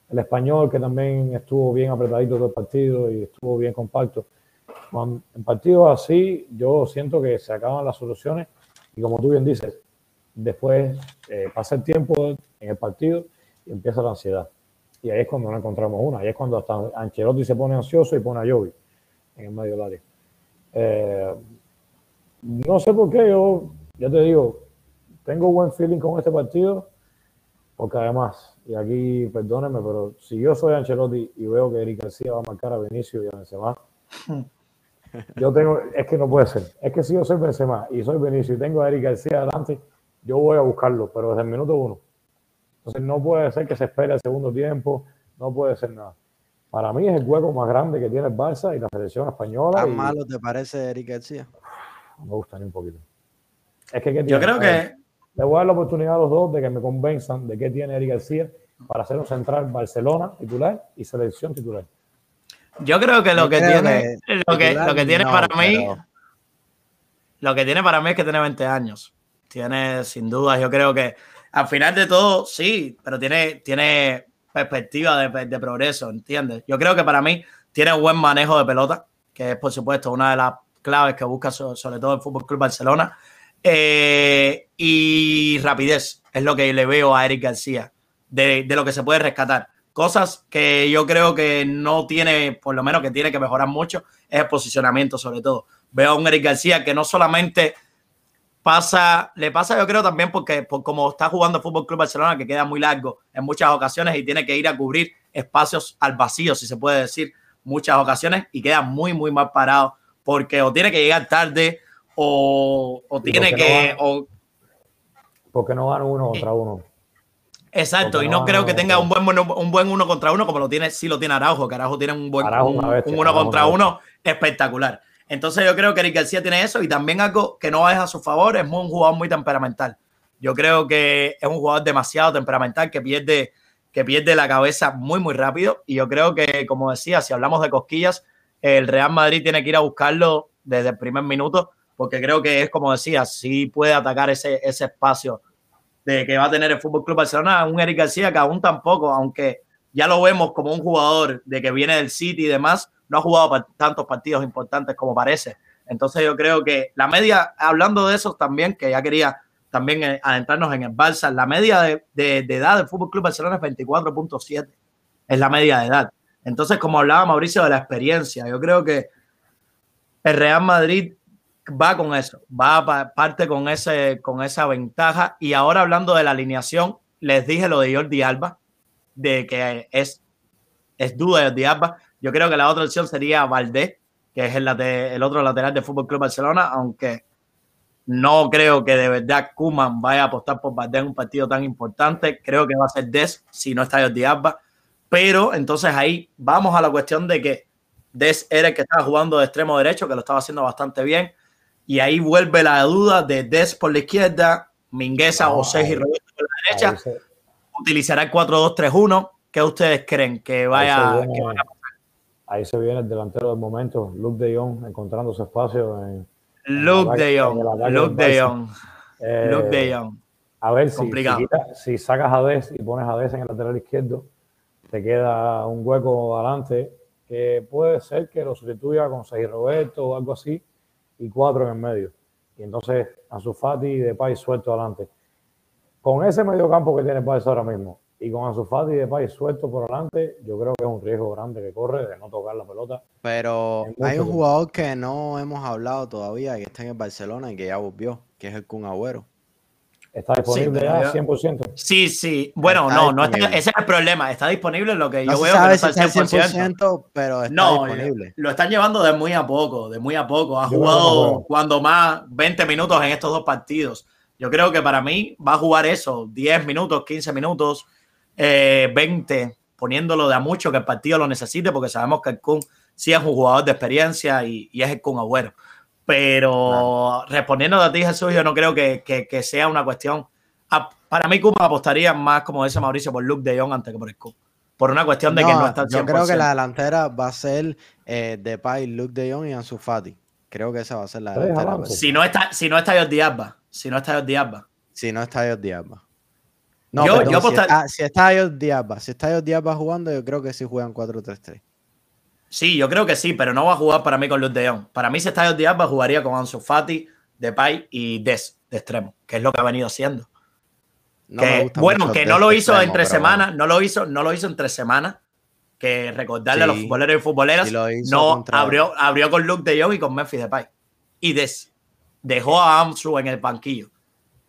el español que también estuvo bien apretadito todo el partido y estuvo bien compacto. En partidos así, yo siento que se acaban las soluciones y como tú bien dices, después eh, pasa el tiempo en el partido y empieza la ansiedad. Y ahí es cuando no encontramos una. Ahí es cuando hasta Ancelotti se pone ansioso y pone a Jovi en el medio del área. Eh, no sé por qué, yo ya te digo, tengo buen feeling con este partido, porque además, y aquí perdónenme, pero si yo soy Ancelotti y veo que Eric García va a marcar a Benicio y a Benzema, yo tengo, es que no puede ser. Es que si yo soy Benzema y soy Benicio y tengo a Eric García adelante, yo voy a buscarlo, pero desde el minuto uno. Entonces no puede ser que se espere el segundo tiempo, no puede ser nada. Para mí es el hueco más grande que tiene el Barça y la selección española. ¿Tan malo te parece Eric García? No me gusta ni un poquito. Es que, Yo creo que... Le voy a dar la oportunidad a los dos de que me convenzan de qué tiene Eric García para hacer un central Barcelona titular y selección titular. Yo creo que lo que tiene, lo, que, lo que tiene para mí, lo que tiene para mí es que tiene 20 años. Tiene, sin duda, yo creo que al final de todo, sí, pero tiene, tiene perspectiva de, progreso, ¿entiendes? Yo creo que para mí tiene buen manejo de pelota, que es por supuesto una de las claves que busca sobre todo el Fútbol Club Barcelona. Eh, y rapidez es lo que le veo a Eric García, de, de, lo que se puede rescatar. Cosas que yo creo que no tiene, por lo menos que tiene que mejorar mucho, es el posicionamiento sobre todo. Veo a un Eric García que no solamente pasa, le pasa yo creo también porque por como está jugando el Fútbol Club Barcelona, que queda muy largo en muchas ocasiones y tiene que ir a cubrir espacios al vacío, si se puede decir, muchas ocasiones y queda muy, muy mal parado porque o tiene que llegar tarde o, o tiene que... o, porque no van uno contra uno. Exacto, y no, creo que tenga un buen, un buen uno contra uno como lo tiene, sí lo tiene Araujo, que Araujo tiene un buen un, uno contra uno espectacular. Entonces yo creo que Eric García tiene eso y también algo que no va a su favor, es un jugador muy temperamental. Yo creo que es un jugador demasiado temperamental que pierde, que pierde la cabeza muy, muy rápido. Y yo creo que, como decía, si hablamos de cosquillas, el Real Madrid tiene que ir a buscarlo desde el primer minuto, porque creo que es como decía, sí puede atacar ese, ese espacio de que va a tener el Fútbol Club Barcelona. Un Eric García que aún tampoco, aunque ya lo vemos como un jugador de que viene del City y demás, no ha jugado tantos partidos importantes como parece. Entonces yo creo que la media, hablando de eso también, que ya quería también eh, adentrarnos en el Barça, la media de, edad del Fútbol Club Barcelona es 24.7, es la media de edad. Entonces, como hablaba Mauricio de la experiencia, yo creo que el Real Madrid va con eso, va parte con, ese, con esa ventaja. Y ahora hablando de la alineación, les dije lo de Jordi Alba, de que es, es duda de Jordi Alba. Yo creo que la otra opción sería Valdés, que es el, el otro lateral de Fútbol Club Barcelona, aunque no creo que de verdad Kuman vaya a apostar por Valdés en un partido tan importante. Creo que va a ser Des si no está Jordi Alba. Pero entonces ahí vamos a la cuestión de que Des era el que estaba jugando de extremo derecho, que lo estaba haciendo bastante bien. Y ahí vuelve la duda de Des por la izquierda, Mingueza o Sergio Roberto por la derecha. Utilizará el 4-2-3-1. ¿Qué ustedes creen que vaya, que vaya a Ahí se viene el delantero del momento, Luke de Jong, encontrando su espacio en. Luke de Jong, Luke de Jong. Luke de Jong. A ver si, si, sacas a Des y pones a Des en el lateral izquierdo, te queda un hueco adelante que puede ser que lo sustituya con Sergio Roberto o algo así y cuatro en el medio. Y entonces a su Fati y Depay suelto adelante. Con ese medio campo que tiene el ahora mismo, y con Ansu Fati de país suelto por adelante, yo creo que es un riesgo grande que corre de no tocar la pelota. Pero hay un jugador que no hemos hablado todavía, que está en el Barcelona y que ya volvió, que es el Kun Agüero. ¿Está disponible ya 100%? Sí, sí. Bueno, no, no ese es el problema. Está disponible lo que yo veo que no está 100%, pero está no, disponible. Lo están llevando de muy a poco, de muy a poco. Ha jugado cuando más 20 minutos en estos dos partidos. Yo creo que para mí va a jugar eso, 10 minutos, 15 minutos 20, eh, poniéndolo de a mucho que el partido lo necesite, porque sabemos que el Kun sí es un jugador de experiencia y, es el Kun Agüero. Pero respondiendo a ti, Jesús, yo no creo que, sea una cuestión. para mí, Kun apostaría más, como dice Mauricio, por Luke de Jong antes que por el. Por una cuestión de que no está 100%. Yo creo que la delantera va a ser eh, Depay, Luke de Jong y Ansu Fati. Creo que esa va a ser la delantera. Si no está, si no está Jordi Alba. Si no está Jordi Alba. Si no está Jordi Alba. No, yo, yo si, está, si está si está ellos Diabba jugando, yo creo que sí juegan 4-3-3. Sí, yo creo que sí, pero no va a jugar para mí con Luz de Jong. Para mí, si está ellos Diabba, jugaría con Ansu Fati, Depay y Des de extremo, que es lo que ha venido haciendo. bueno, que no lo hizo en tres semanas, no lo hizo, no lo hizo en tres semanas. Que recordarle a los futboleros y futboleras, no abrió, abrió con Luke de Jong y con Memphis Depay. Y Des dejó a Ansu en el banquillo.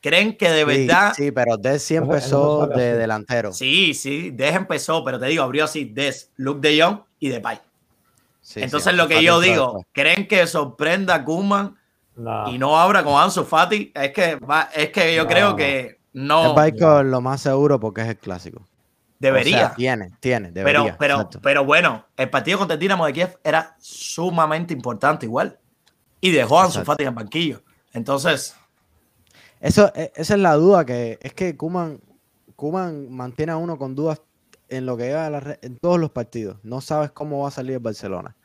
¿Creen que de verdad? Sí, pero Des sí empezó de delantero. Sí, sí, Des empezó, pero te digo, abrió así Des, Luke de Jong y Depay. Sí, Entonces lo que yo digo, ¿creen que sorprenda a Kuman y no abra con Ansu Fati? Es que, es que yo creo que no. Con lo más seguro porque es el clásico. Debería. tiene, tiene, debería. Pero, pero, pero bueno, el partido contra el Dinamo de Kiev era sumamente importante igual. Y dejó a Ansu Fati en el banquillo. Entonces, eso, e, esa es la duda que es que Kuman, mantiene a uno con dudas en lo que lleva en todos los partidos. No sabes cómo va a salir el Barcelona.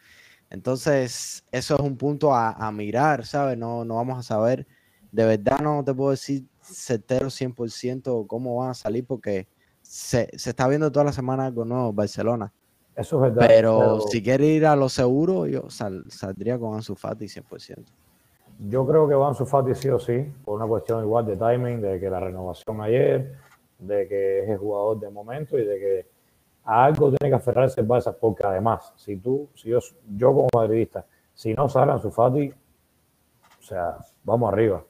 Entonces, eso es un punto a, mirar, ¿sabes? No, no vamos a saber. De verdad no te puedo decir certero 100% cómo van a salir porque se, está viendo toda la semana algo nuevo Barcelona. Eso es verdad. Pero, si quiere ir a lo seguro, yo saldría con Ansu Fati 100%. Yo creo que va Ansu Fati sí o sí, por una cuestión igual de timing, de que la renovación ayer, de que es el jugador de momento y de que a algo tiene que aferrarse el Barça, porque además, si tú, si yo, yo como madridista, si no sale Ansu Fati, o sea, vamos arriba,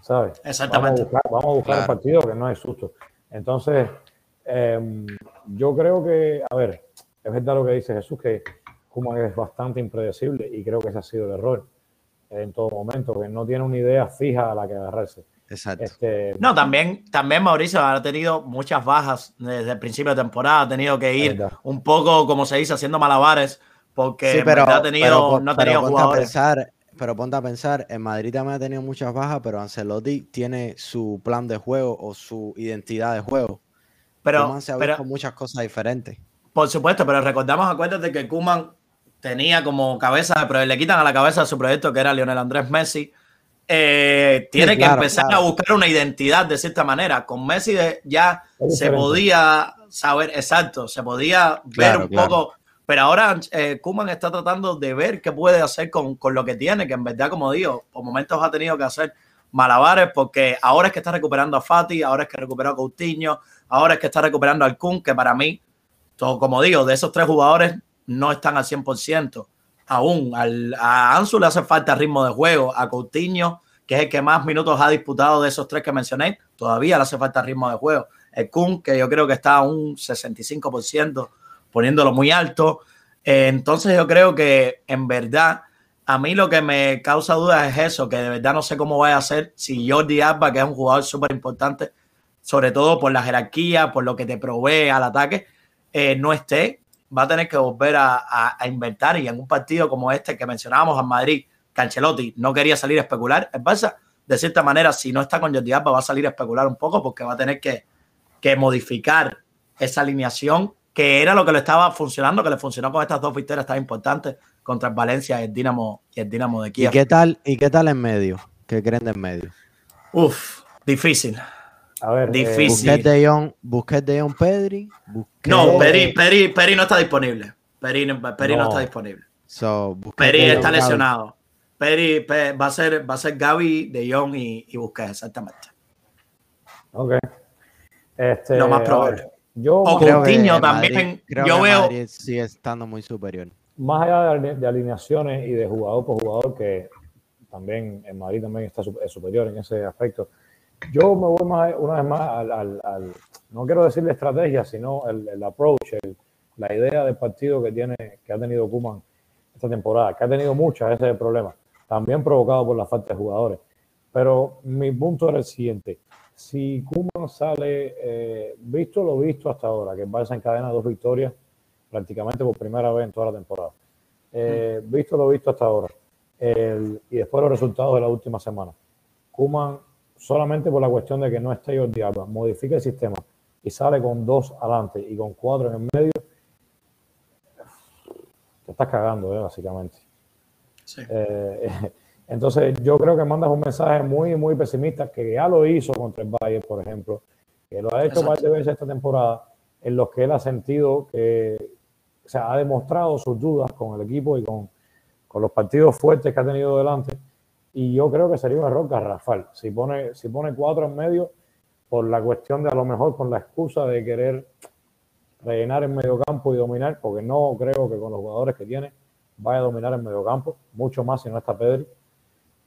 ¿sabes? Exactamente. Vamos a buscar, el partido que no es susto. Entonces, em, yo creo que, a ver, es verdad lo que dice Jesús, que Kuman es bastante impredecible y creo que ese ha sido el error en todo momento, que no tiene una idea fija a la que agarrarse. Exacto. Este, no, también, también Mauricio ha tenido muchas bajas desde el principio de temporada, ha tenido que ir un poco, como se dice, haciendo malabares, porque pero, ha tenido, no ha tenido jugadores. Pensar, pero ponte a pensar, en Madrid también ha tenido muchas bajas, pero Ancelotti tiene su plan de juego o su identidad de juego. Pero, se ha visto muchas cosas diferentes. Por supuesto, pero recordamos, acuérdate que Kuman tenía como cabeza, pero le quitan a la cabeza su proyecto que era Lionel Andrés Messi. Eh, tiene que empezar a buscar una identidad de cierta manera. Con Messi ya se podía saber, exacto, se podía ver un poco, pero ahora eh, Kuman está tratando de ver qué puede hacer con, con, lo que tiene, que en verdad, como digo, por momentos ha tenido que hacer malabares porque ahora es que está recuperando a Fati, ahora es que recuperó a Coutinho, ahora es que está recuperando al Kun, que para mí como digo, de esos tres jugadores no están al 100%. Aún al, a Ansu le hace falta ritmo de juego, a Coutinho, que es el que más minutos ha disputado de esos tres que mencioné, todavía le hace falta ritmo de juego. El Kun, que yo creo que está a un 65%, poniéndolo muy alto. Eh, entonces yo creo que en verdad a mí lo que me causa dudas es eso, que de verdad no sé cómo vaya a ser si Jordi Alba, que es un jugador súper importante, sobre todo por la jerarquía, por lo que te provee al ataque, eh, no esté, va a tener que volver a, inventar y en un partido como este que mencionábamos en Madrid, Cancelotti no quería salir a especular, el Barça de cierta manera si no está con Jordi Alba va a salir a especular un poco porque va a tener que, modificar esa alineación que era lo que le estaba funcionando, que le funcionó con estas dos victorias tan importantes contra el Valencia y el Dinamo, y el Dinamo de Kiev. ¿Y qué tal, y qué tal en medio? ¿Qué creen de en medio? Uf, difícil. A ver, eh, difícil. Busquets de Jong, Busquets de Jong Pedri. No, Peri, Peri, Peri, no está disponible. Peri, Peri no. está disponible. Peri está lesionado. Peri, va a ser va a ser Gaby, De Jong y, y Busquets, exactamente. Ok. Este, Lo más probable. Yo o Coutinho también. creo yo que veo. Madrid sigue estando muy superior. Más allá de, alineaciones y de jugador por jugador, que también en Madrid también está superior en ese aspecto. Yo me voy más, una vez más al, no quiero decirle estrategia, sino el, approach, la idea del partido que tiene, que ha tenido Kuman esta temporada, que ha tenido muchas, ese es el problema, también provocado por la falta de jugadores. Pero mi punto era el siguiente, si Kuman sale, eh, visto lo visto hasta ahora, que el Barça encadena dos victorias prácticamente por primera vez en toda la temporada, eh, visto lo visto hasta ahora, y después los resultados de la última semana, Kuman solamente por la cuestión de que no esté Jordi modifica el sistema y sale con dos adelante y con cuatro en el medio, te estás cagando, ¿eh? básicamente. Eh, (laughs) entonces, yo creo que mandas un mensaje muy, muy pesimista, que ya lo hizo contra el Bayern, por ejemplo, que lo ha hecho varias veces esta temporada, en los que él ha sentido que, o sea, ha demostrado sus dudas con el equipo y con, con los partidos fuertes que ha tenido delante y yo creo que sería un error garrafal. Si pone, si pone cuatro en medio, por la cuestión de a lo mejor con la excusa de querer rellenar en medio campo y dominar, porque no creo que con los jugadores que tiene vaya a dominar en medio campo, mucho más si no está Pedri.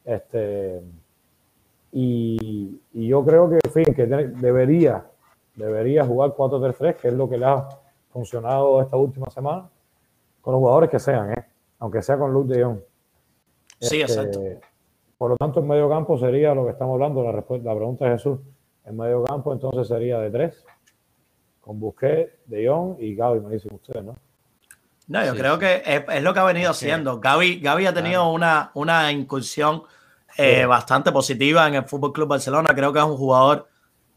Este, y, yo creo que, en fin, que debería, debería jugar 4-3-3, que es lo que le ha funcionado esta última semana, con los jugadores que sean, ¿eh? aunque sea con Luz de Jong. Sí, exacto. Por lo tanto, en medio campo sería lo que estamos hablando, la, la pregunta de Jesús. En medio campo entonces sería de tres, con Busquets, De Jong y Gaby, me dicen ustedes, ¿no? No, yo creo que es, lo que ha venido haciendo. Gaby, Gaby ha tenido una, una incursión eh, bastante positiva en el Fútbol Club Barcelona. Creo que es un jugador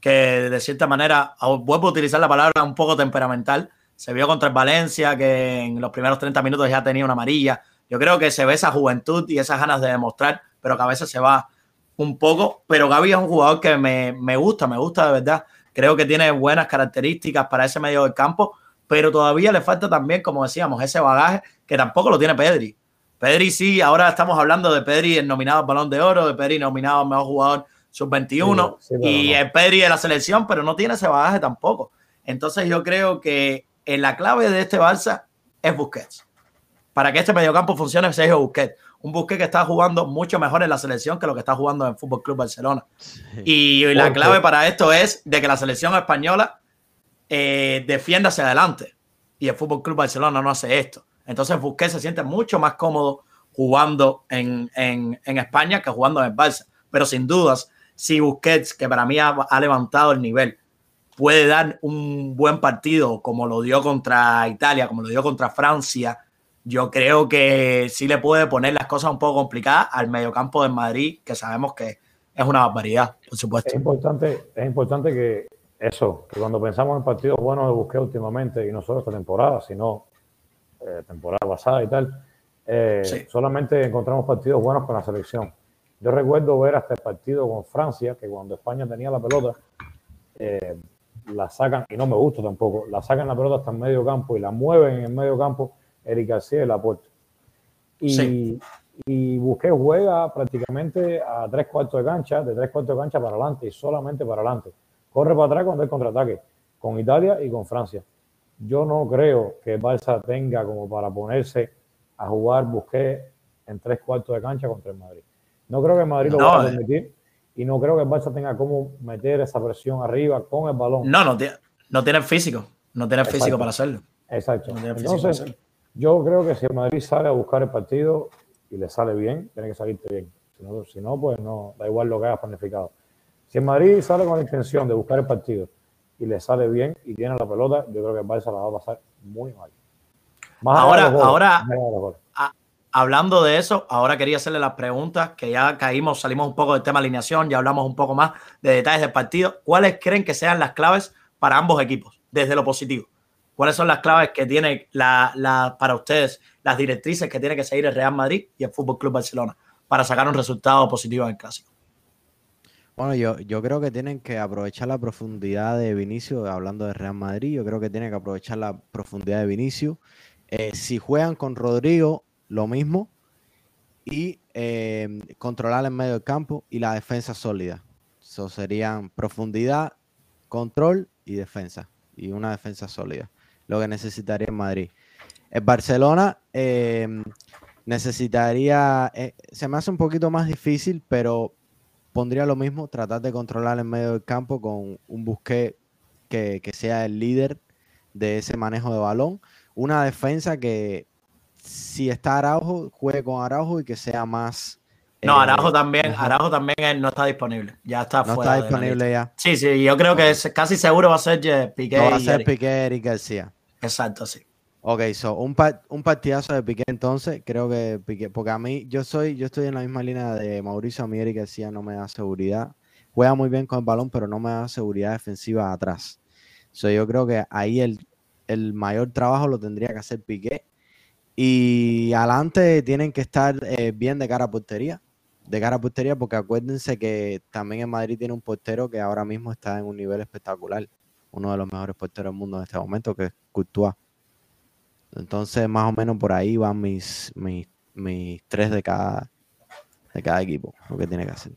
que, de cierta manera, vuelvo a utilizar la palabra un poco temperamental. Se vio contra el Valencia, que en los primeros 30 minutos ya tenía una amarilla. Yo creo que se ve esa juventud y esas ganas de demostrar pero que a veces se va un poco. Pero Gaby es un jugador que me, gusta, me gusta de verdad. Creo que tiene buenas características para ese medio del campo, pero todavía le falta también, como decíamos, ese bagaje que tampoco lo tiene Pedri. Pedri sí, ahora estamos hablando de Pedri nominado al Balón de Oro, de Pedri nominado al Mejor Jugador Sub-21 y el Pedri de la selección, pero no tiene ese bagaje tampoco. Entonces yo creo que en la clave de este Barça es Busquets. Para que este mediocampo funcione, Sergio Busquets. Un Busquets que está jugando mucho mejor en la selección que lo que está jugando en Fútbol Club Barcelona. Y la clave para esto es de que la selección española eh, defienda hacia adelante. Y el Fútbol Club Barcelona no hace esto. Entonces Busquets se siente mucho más cómodo jugando en, España que jugando en el Barça. Pero sin dudas, si Busquets, que para mí ha, levantado el nivel, puede dar un buen partido como lo dio contra Italia, como lo dio contra Francia, yo creo que sí le puede poner las cosas un poco complicadas al mediocampo de Madrid, que sabemos que es una barbaridad, por supuesto. Es importante, es importante que eso, que cuando pensamos en partidos buenos de Busquets últimamente, y no solo esta temporada, sino eh, temporada pasada y tal, eh, solamente encontramos partidos buenos con la selección. Yo recuerdo ver hasta el partido con Francia, que cuando España tenía la pelota, eh, la sacan, y no me gusta tampoco, la sacan la pelota hasta el medio campo y la mueven en el medio campo Eric García y la puerta. Y, y Busquets juega prácticamente a tres cuartos de cancha, de tres cuartos de cancha para adelante y solamente para adelante. Corre para atrás cuando hay contraataque, con Italia y con Francia yo no creo que Barça tenga como para ponerse a jugar Busquets en tres cuartos de cancha contra el Madrid. No creo que el Madrid lo vaya a eh. permitir y no creo que el Barça tenga como meter esa presión arriba con el balón. No, no, no tiene físico, no tiene físico para hacerlo. Exacto. Entonces, yo creo que si el Madrid sale a buscar el partido y le sale bien, tiene que salirte bien. Si no, si no pues no, da igual lo que hayas planificado. Si el Madrid sale con la intención de buscar el partido y le sale bien y tiene la pelota, yo creo que el Barça la va a pasar muy mal. ahora, ahora hablando de eso, ahora quería hacerle las preguntas, que ya caímos, salimos un poco del tema alineación, ya hablamos un poco más de detalles del partido. ¿Cuáles creen que sean las claves para ambos equipos, desde lo positivo? ¿Cuáles son las claves que tiene la, para ustedes, las directrices que tiene que seguir el Real Madrid y el Fútbol Club Barcelona para sacar un resultado positivo en el clásico? Bueno, yo, yo creo que tienen que aprovechar la profundidad de Vinicio, hablando de Real Madrid, yo creo que tienen que aprovechar la profundidad de Vinicio. Eh, si juegan con Rodrigo, lo mismo. Y em, controlar el medio del campo y la defensa sólida. Eso serían profundidad, control y defensa. Y una defensa sólida. Lo que necesitaría en Madrid. En Barcelona em, necesitaría, eh, se me hace un poquito más difícil, pero pondría lo mismo, tratar de controlar en medio del campo con un busque que, sea el líder de ese manejo de balón. Una defensa que si está Araujo, juegue con Araujo y que sea más... No, eh, Araujo también, Araujo también no está disponible. Ya está no está disponible ya. Sí, sí, yo creo que es, casi seguro va a ser Piqué. va a ser Piqué y García. Exacto, sí. Ok, so un, un partidazo de Piqué entonces, creo que Piqué, porque a mí, yo soy, yo estoy en la misma línea de Mauricio, a mí Eric García no me da seguridad. Juega muy bien con el balón, pero no me da seguridad defensiva atrás. So, yo creo que ahí el, el mayor trabajo lo tendría que hacer Piqué. Y adelante tienen que estar eh, bien de cara a portería. De cara a portería, porque acuérdense que también en Madrid tiene un portero que ahora mismo está en un nivel espectacular. Uno de los mejores porteros del mundo en este momento, que es Courtois. Entonces, más o menos por ahí van mis, mis, tres de cada, de cada equipo, lo que tiene que hacer.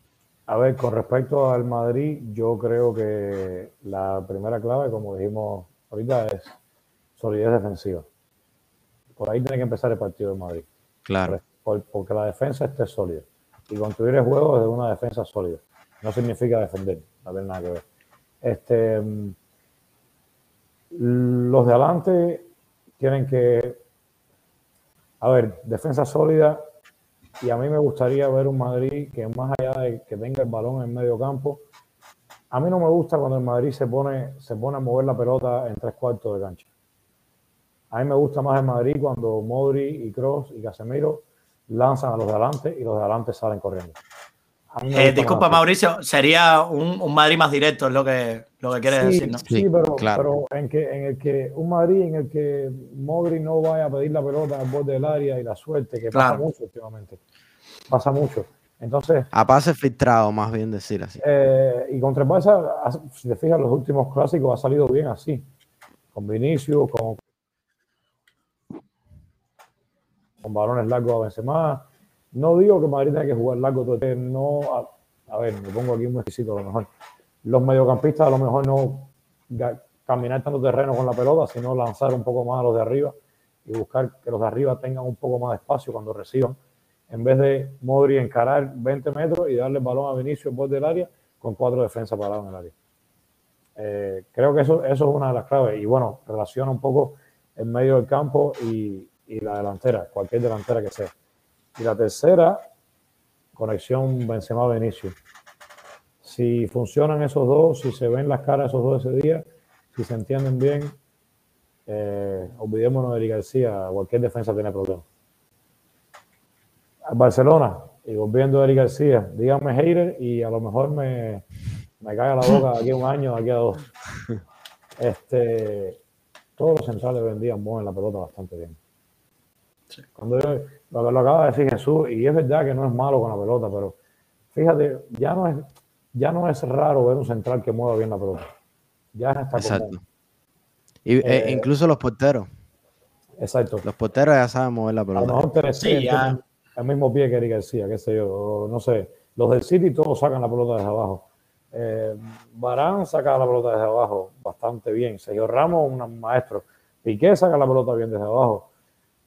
A ver, con respecto al Madrid, yo creo que la primera clave, como dijimos ahorita, es solidez defensiva. Por ahí tiene que empezar el partido de Madrid. Claro. porque la defensa esté sólida. Y construir el juego desde una defensa sólida. No significa defender, no tiene nada que ver. Este, mm, los de adelante tienen que, a ver, defensa sólida. Y a mí me gustaría ver un Madrid que más allá de que tenga el balón en medio campo, a mí no me gusta cuando el Madrid se pone, se pone a mover la pelota en tres cuartos de cancha. A mí me gusta más el Madrid cuando Modri y Cross y Casemiro lanzan a los de adelante y los de adelante salen corriendo. Eh, disculpa, Mauricio, sería un, Madrid más directo, es lo que, lo que quieres sí, decir, ¿no? Sí, sí pero, claro. pero en, que, en el que un Madrid en el que Modri no vaya a pedir la pelota en borde del área y la suerte, que pasa mucho últimamente. Pasa mucho. Entonces. A pase filtrado, más bien decir así. Eh, y contra el Barça, si te fijas, los últimos clásicos ha salido bien así. Con Vinicius, con. Con balones largos a Benzema no digo que Madrid tenga que jugar largo todo el no, a, ver, me pongo aquí un exquisito a lo mejor. Los mediocampistas a lo mejor no caminar tanto terreno con la pelota, sino lanzar un poco más a los de arriba y buscar que los de arriba tengan un poco más de espacio cuando reciban, en vez de Modri encarar 20 metros y darle el balón a Vinicius borde del área con cuatro defensas parados en el área. Eh, creo que eso, eso es una de las claves. Y bueno, relaciona un poco el medio del campo y, y la delantera, cualquier delantera que sea. Y la tercera, conexión Benzema-Benicio. Si funcionan esos dos, si se ven las caras esos dos ese día, si se entienden bien, eh, olvidémonos de Eric García, cualquier defensa tiene problemas. Barcelona, y volviendo a Eric García, díganme hater y a lo mejor me, me cae la boca aquí a un año, aquí a dos. (laughs) Este, todos los centrales vendían en la pelota bastante bien. Cuando lo, acaba de decir Jesús, y es verdad que no es malo con la pelota, pero fíjate, ya no es, ya no es raro ver un central que mueva bien la pelota. Ya está Exacto. Y, e eh, incluso los porteros. Exacto. Los porteros ya saben mover la pelota. A lo mejor sí, ya. el mismo pie que Eric García, qué sé yo, no sé. Los del City todos sacan la pelota desde abajo. Eh, Barán saca la pelota desde abajo bastante bien. Sergio Ramos, un maestro. Piqué saca la pelota bien desde abajo.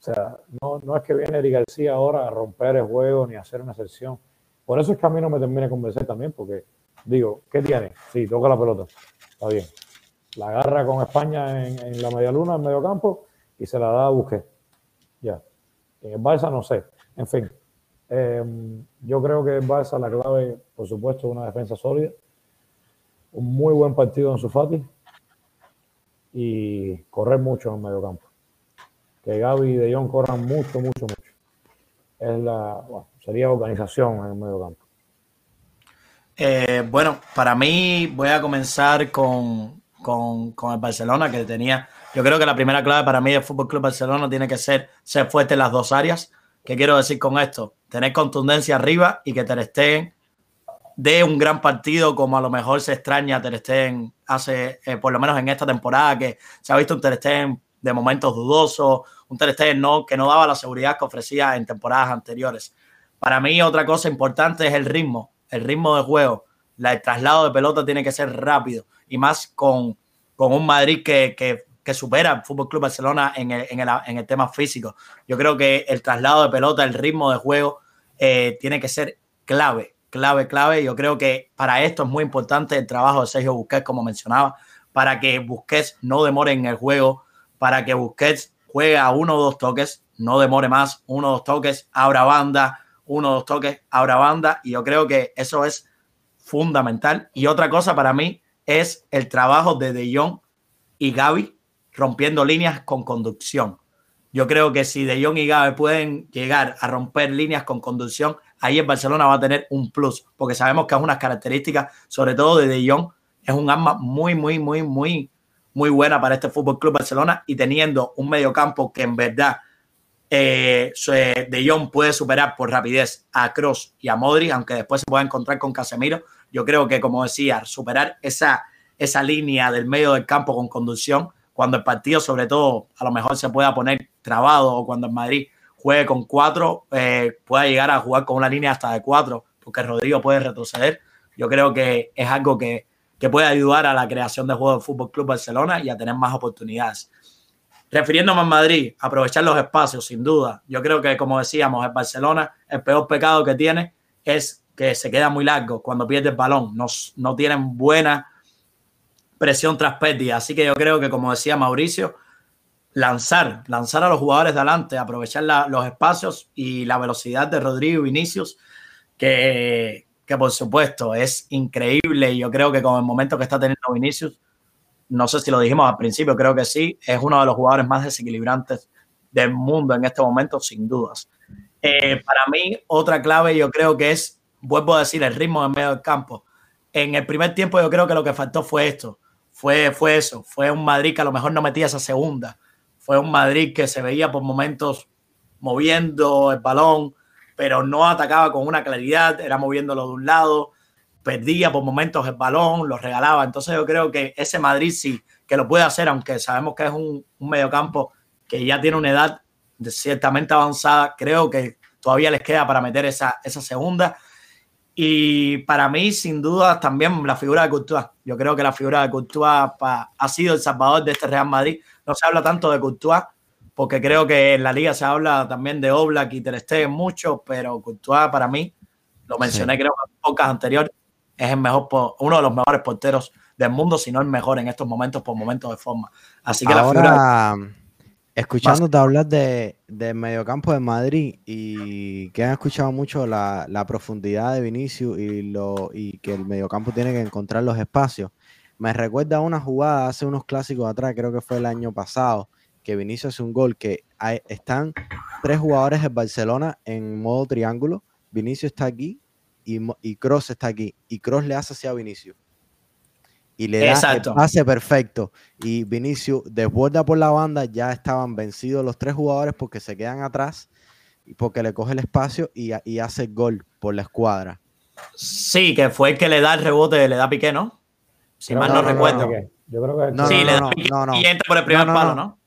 Sea, no, no es que viene Eric García ahora a romper el juego ni a hacer una excepción. Por eso es que a mí no me termina de convencer también, porque digo, ¿qué tiene? Sí, toca la pelota. Está bien. La agarra con España en, la media luna, en medio campo, y se la da a Busquets. Ya. En el Barça no sé. En fin. Em, yo creo que el Barça la clave, por supuesto, es una defensa sólida. Un muy buen partido en su Fati. Y correr mucho en el medio campo que Gaby y De Jong corran mucho, mucho, mucho. Es la, sería organización en el medio campo. Eh, bueno, para mí voy a comenzar con, el Barcelona, que tenía, yo creo que la primera clave para mí del Fútbol Club Barcelona tiene que ser ser fuerte en las dos áreas. ¿Qué quiero decir con esto? Tener contundencia arriba y que Ter Stegen dé un gran partido como a lo mejor se extraña Ter Stegen hace, eh, por lo menos en esta temporada, que se ha visto un Ter Stegen de momentos dudosos, un Ter no, que no daba la seguridad que ofrecía en temporadas anteriores. Para mí otra cosa importante es el ritmo, el ritmo de juego. el traslado de pelota tiene que ser rápido y más con, con un Madrid que, que, supera al Fútbol Club Barcelona en el, en, el, tema físico. Yo creo que el traslado de pelota, el ritmo de juego eh, tiene que ser clave, clave, clave. Yo creo que para esto es muy importante el trabajo de Sergio Busquets, como mencionaba, para que Busquets no demore en el juego, para que Busquets juegue a uno o dos toques, no demore más, uno o dos toques, abra banda, uno o dos toques, abra banda, y yo creo que eso es fundamental. Y otra cosa para mí es el trabajo de De Jong y Gaby rompiendo líneas con conducción. Yo creo que si De Jong y Gaby pueden llegar a romper líneas con conducción, ahí en Barcelona va a tener un plus, porque sabemos que es una característica, sobre todo de De Jong, es un arma muy, muy, muy, muy muy buena para este Fútbol Club Barcelona y teniendo un mediocampo que en verdad eh, De Jong puede superar por rapidez a Cross y a Modri, aunque después se pueda encontrar con Casemiro. Yo creo que, como decía, superar esa, esa línea del medio del campo con conducción, cuando el partido, sobre todo, a lo mejor se pueda poner trabado o cuando el Madrid juegue con cuatro, eh, pueda llegar a jugar con una línea hasta de cuatro, porque Rodrigo puede retroceder. Yo creo que es algo que, que puede ayudar a la creación de juegos de Fútbol Club Barcelona y a tener más oportunidades. Refiriéndome a Madrid, aprovechar los espacios, sin duda. Yo creo que, como decíamos, el Barcelona, el peor pecado que tiene es que se queda muy largo cuando pierde el balón. No, no tienen buena presión tras pérdida. Así que yo creo que, como decía Mauricio, lanzar, lanzar a los jugadores de adelante, aprovechar los espacios y la velocidad de Rodrigo Vinicius, que, que por supuesto es increíble y yo creo que con el momento que está teniendo Vinicius, no sé si lo dijimos al principio, creo que sí, es uno de los jugadores más desequilibrantes del mundo en este momento, sin dudas. Eh, para mí, otra clave yo creo que es, vuelvo a decir, el ritmo en medio del campo. En el primer tiempo yo creo que lo que faltó fue esto, fue, fue eso, fue un Madrid que a lo mejor no metía esa segunda, fue un Madrid que se veía por momentos moviendo el balón, pero no atacaba con una claridad, era moviéndolo de un lado, perdía por momentos el balón, lo regalaba. Entonces yo creo que ese Madrid sí que lo puede hacer, aunque sabemos que es un, un mediocampo que ya tiene una edad ciertamente avanzada. Creo que todavía les queda para meter esa, esa segunda. Y para mí, sin duda, también la figura de Courtois. Yo creo que la figura de Courtois ha sido el salvador de este Real Madrid. No se habla tanto de Courtois, porque creo que en la liga se habla también de Oblak y Ter Stegen mucho, pero Courtois para mí, lo mencioné creo en pocas anteriores, es el mejor, uno de los mejores porteros del mundo, si no el mejor en estos momentos por momentos de forma. Así que Ahora, la figura... Escuchándote hablar de, de mediocampo de Madrid y que han escuchado mucho la, la profundidad de Vinicius y, lo, y que el mediocampo tiene que encontrar los espacios, me recuerda a una jugada hace unos clásicos atrás, creo que fue el año pasado, que Vinicius hace un gol, que hay, están tres jugadores en Barcelona en modo triángulo, Vinicius está aquí y, y Cross está aquí, y Cross le hace hacia Vinicius y le da el pase perfecto. Y Vinicius desborda por la banda, ya estaban vencidos los tres jugadores porque se quedan atrás y porque le coge el espacio y, y hace gol por la escuadra. Sí, que fue el que le da el rebote, le da Piqué, ¿no? Si mal no, recuerdo. Yo creo que no, sí, le da Piqué y entra por el primer palo, ¿no?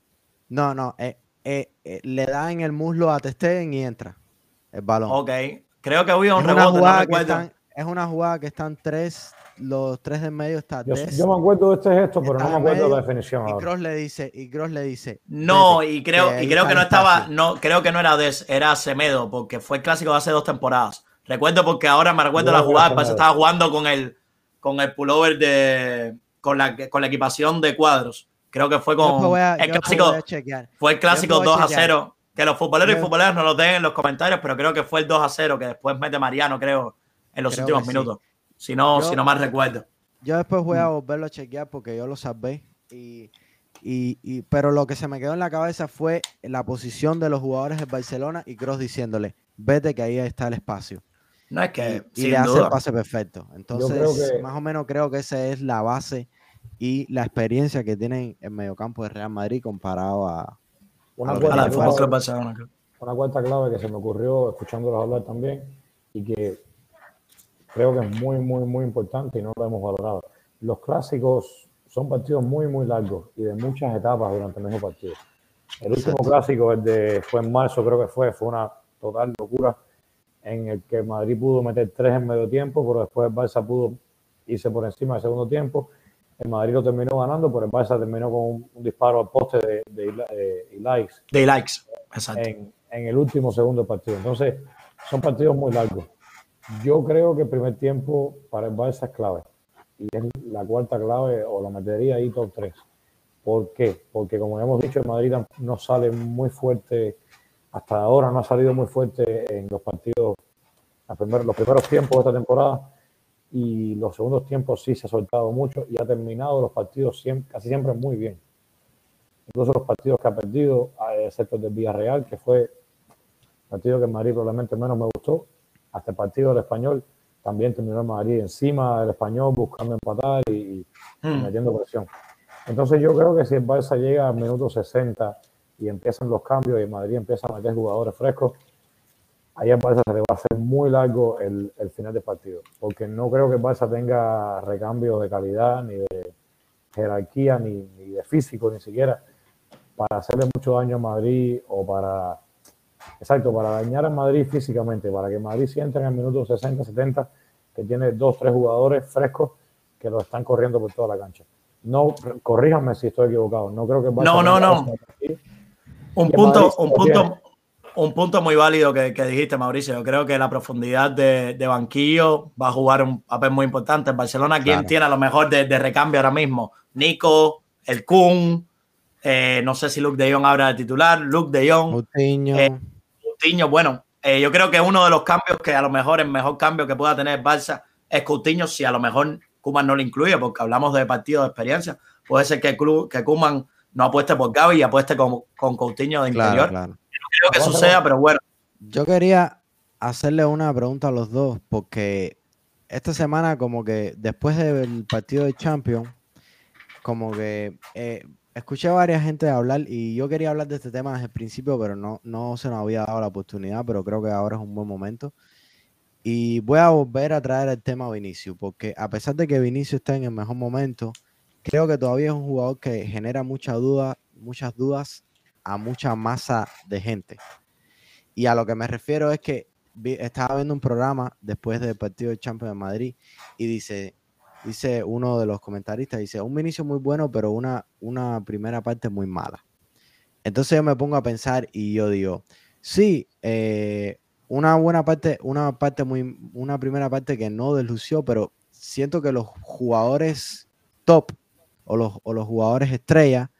No, no, eh, eh, eh, le da en el muslo a Testegen y entra el balón. Ok, creo que hubo un rebote, no recuerdo. es una jugada que están tres, los tres de medio está yo, yo, me acuerdo de este gesto, pero no me acuerdo de la definición. Y Cross le dice, y Cross le dice. No, y creo, y creo que no estaba, no, creo que no era Des, era Semedo, porque fue el clásico de hace dos temporadas. Recuerdo porque ahora me recuerdo la jugada, pues estaba jugando con el, con el pullover de, con la, con la equipación de cuadros. Creo que fue con el clásico, fue el clásico 2 a 0. Que los futboleros y futboleras no lo den en los comentarios, pero creo que fue el 2 a 0 que después mete Mariano, creo, en los últimos minutos si no, si no mal recuerdo. Yo después voy a mm. volverlo a chequear porque yo lo sabé. Y, y, pero lo que se me quedó en la cabeza fue la posición de los jugadores de Barcelona y Cross diciéndole, vete que ahí está el espacio. No es que. Y, le hace el pase perfecto. Entonces, más o menos creo que esa es la base y la experiencia que tienen en mediocampo de Real Madrid comparado a. Una, cuarta, clave, una cuarta clave que se me ocurrió escuchándolos hablar también y que creo que es muy, muy, muy importante y no lo hemos valorado. Los clásicos son partidos muy, muy largos y de muchas etapas durante el mismo partido. El último clásico, el de, fue en marzo, creo que fue, fue una total locura en el que Madrid pudo meter tres en medio tiempo, pero después el Barça pudo irse por encima del segundo tiempo. El Madrid lo terminó ganando, pero el Barça terminó con un, disparo al poste de, de, de, likes. De likes, exacto. En, en el último segundo partido. Entonces, son partidos muy largos. Yo creo que el primer tiempo para el Barça es clave. Y es la cuarta clave, o la metería ahí top 3. ¿Por qué? Porque como hemos dicho, el Madrid no sale muy fuerte, hasta ahora no ha salido muy fuerte en los partidos, los primeros tiempos de esta temporada, y los segundos tiempos sí se ha soltado mucho y ha terminado los partidos casi siempre muy bien. Incluso los partidos que ha perdido, excepto el del Villarreal, que fue el partido que el Madrid probablemente menos me gustó, hasta el partido del español, también terminó el Madrid encima del español buscando empatar y, hmm. metiendo presión. Entonces yo creo que si el Barça llega al minuto 60 y empiezan los cambios y el Madrid empieza a meter jugadores frescos, ahí el Barça se le va a hacer muy largo el, el, final del partido. Porque no creo que el Barça tenga recambios de calidad, ni de jerarquía, ni, ni de físico, ni siquiera, para hacerle mucho daño a Madrid o para Exacto, para dañar a Madrid físicamente, para que Madrid sienta en el minuto 60, 70, que tiene dos, tres jugadores frescos que lo están corriendo por toda la cancha. No, corríjanme si estoy equivocado. No creo que No, no, no. Un punto, un punto, un punto muy válido que, dijiste, Mauricio. Yo creo que la profundidad de, banquillo va a jugar un papel muy importante. En Barcelona, ¿quién tiene a lo mejor de, recambio ahora mismo? Nico, el Kun, eh, no sé si Luke de Jong ahora de titular, Luke de Jong. Coutinho, bueno, eh, yo creo que uno de los cambios que a lo mejor el mejor cambio que pueda tener Barça es Coutinho, si a lo mejor Kuman no lo incluye, porque hablamos de partido de experiencia. Puede ser que, que Kuman no apueste por Gaby y apueste con, con Coutinho de interior. No creo que suceda, pero bueno. Yo quería hacerle una pregunta a los dos, porque esta semana, como que después del partido de Champions, como que eh, escuché a varias gente hablar y yo quería hablar de este tema desde el principio, pero no, no se nos había dado la oportunidad, pero creo que ahora es un buen momento. Y voy a volver a traer el tema Vinicio, porque a pesar de que Vinicio está en el mejor momento, creo que todavía es un jugador que genera mucha duda, muchas dudas a mucha masa de gente. Y a lo que me refiero es que estaba viendo un programa después del partido de Champions de Madrid y dice, dice uno de los comentaristas, dice, un inicio muy bueno, pero una, una primera parte muy mala. Entonces yo me pongo a pensar y yo digo, sí, eh, una buena parte, una parte muy, una primera parte que no deslució, pero siento que los jugadores top o los, o los jugadores estrella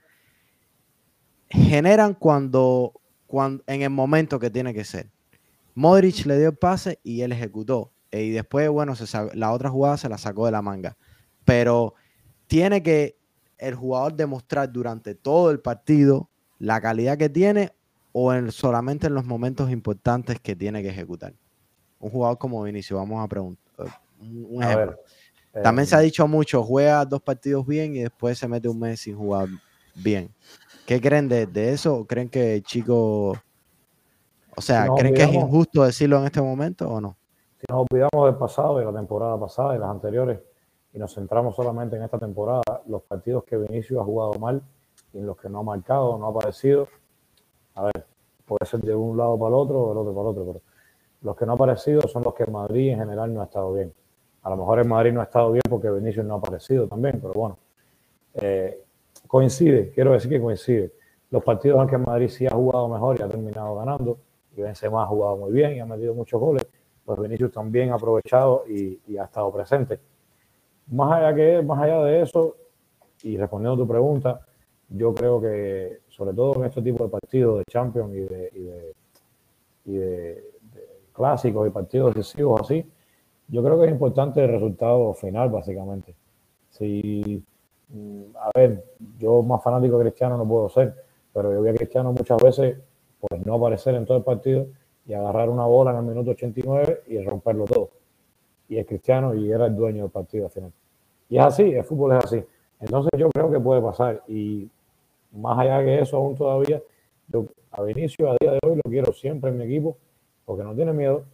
generan cuando, cuando, en el momento que tiene que ser. Modric le dio el pase y él ejecutó. Eh, y después, bueno, la otra jugada se la sacó de la manga. Pero tiene que el jugador demostrar durante todo el partido la calidad que tiene o en, solamente en los momentos importantes que tiene que ejecutar. Un jugador como Vinicio, vamos a preguntar. Un ejemplo. También se ha eh, dicho mucho, juega dos partidos bien y después se mete un mes sin jugar bien. ¿Qué creen de, de eso? ¿Creen que chico o sea, ¿creen que es injusto decirlo en este momento o no? Si nos olvidamos del pasado, de la temporada pasada y las anteriores, y nos centramos solamente en esta temporada, los partidos que Vinicius ha jugado mal y en los que no ha marcado, no ha aparecido, a ver, puede ser de un lado para el otro o del otro para el otro, pero los que no ha aparecido son los que en Madrid en general no ha estado bien. A lo mejor en Madrid no ha estado bien porque Vinicius no ha aparecido también, pero bueno, eh, coincide, quiero decir que coincide. Los partidos en Madrid sí ha jugado mejor y ha terminado ganando, y Benzema ha jugado muy bien y ha metido muchos goles, pues Vinicius también ha aprovechado y, ha estado presente. Más allá, que, más allá de eso, y respondiendo a tu pregunta, yo creo que, sobre todo en este tipo de partidos de Champions y de, y de, clásicos y partidos decisivos así, yo creo que es importante el resultado final, básicamente. Si, a ver, yo más fanático Cristiano no puedo ser, pero yo vi a Cristiano muchas veces pues no aparecer en todo el partido y agarrar una bola en el minuto 89 y romperlo todo. Y es cristiano y era el dueño del partido al final. Y es así, el fútbol es así. Entonces yo creo que puede pasar. Y más allá de eso, aún todavía, yo a Vinicio a día de hoy lo quiero siempre en mi equipo porque no tiene miedo,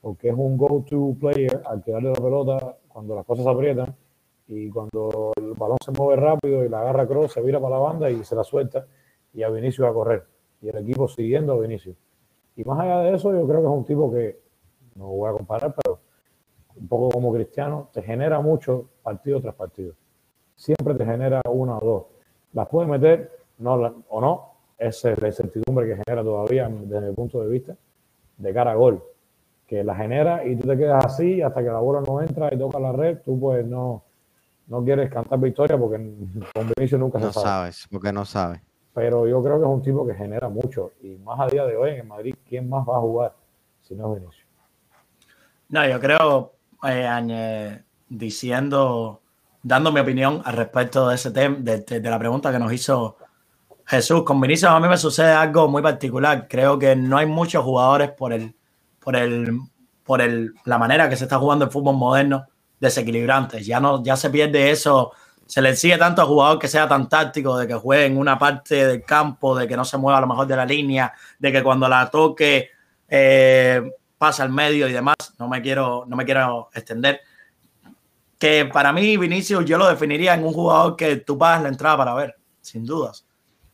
porque es un go-to player al tirarle la pelota cuando las cosas aprietan y cuando el balón se mueve rápido y la agarra cross, se vira para la banda y se la suelta y a Vinicio a correr y el equipo siguiendo a Vinicius. Y más allá de eso, yo creo que es un tipo que, no voy a comparar, pero un poco como Cristiano, te genera mucho partido tras partido. Siempre te genera una o dos. Las puede meter no, o no, esa es la incertidumbre que genera todavía desde mi punto de vista de cara a gol. Que la genera y tú te quedas así hasta que la bola no entra y toca la red, tú pues no, no quieres cantar victoria porque con Vinicius nunca se sabe. No sabes, porque no sabes pero yo creo que es un tipo que genera mucho. Y más a día de hoy en Madrid, ¿quién más va a jugar si no es Vinicius? No, yo creo, eh, diciendo, dando mi opinión al respecto de ese tema, de, la pregunta que nos hizo Jesús, con Vinicius a mí me sucede algo muy particular. Creo que no hay muchos jugadores por el, por el, por el, la manera que se está jugando el fútbol moderno desequilibrantes. Ya no, ya se pierde eso se le sigue tanto a jugador que sea tan táctico, de que juegue en una parte del campo, de que no se mueva a lo mejor de la línea, de que cuando la toque eh, pasa al medio y demás. No me quiero, no me quiero extender. Que para mí, Vinicius, yo lo definiría en un jugador que tú pagas la entrada para ver, sin dudas.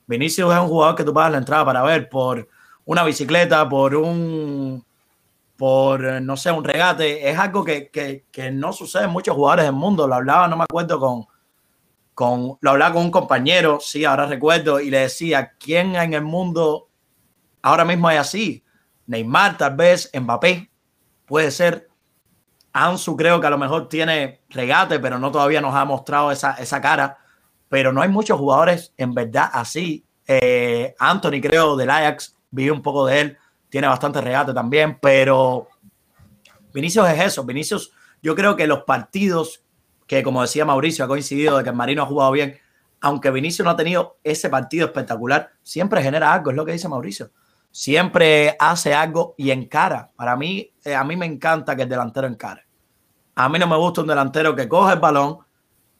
Vinicius es un jugador que tú pagas la entrada para ver por una bicicleta, por un, por, no sé, un regate. Es algo que, que, que no sucede en muchos jugadores del mundo. Lo hablaba, no me acuerdo, con, con, lo hablaba con un compañero, sí, ahora recuerdo, y le decía, ¿quién en el mundo ahora mismo hay así? Neymar, tal vez, Mbappé, puede ser. Ansu creo que a lo mejor tiene regate, pero no todavía nos ha mostrado esa, esa cara. Pero no hay muchos jugadores en verdad así. Eh, Anthony, creo, del Ajax, vi un poco de él, tiene bastante regate también, pero Vinicius es eso. Vinicius, yo creo que los partidos que como decía Mauricio, ha coincidido de que el Marino ha jugado bien, aunque Vinicio no ha tenido ese partido espectacular, siempre genera algo, es lo que dice Mauricio. Siempre hace algo y encara. Para mí, eh, a mí me encanta que el delantero encare. A mí no me gusta un delantero que coge el balón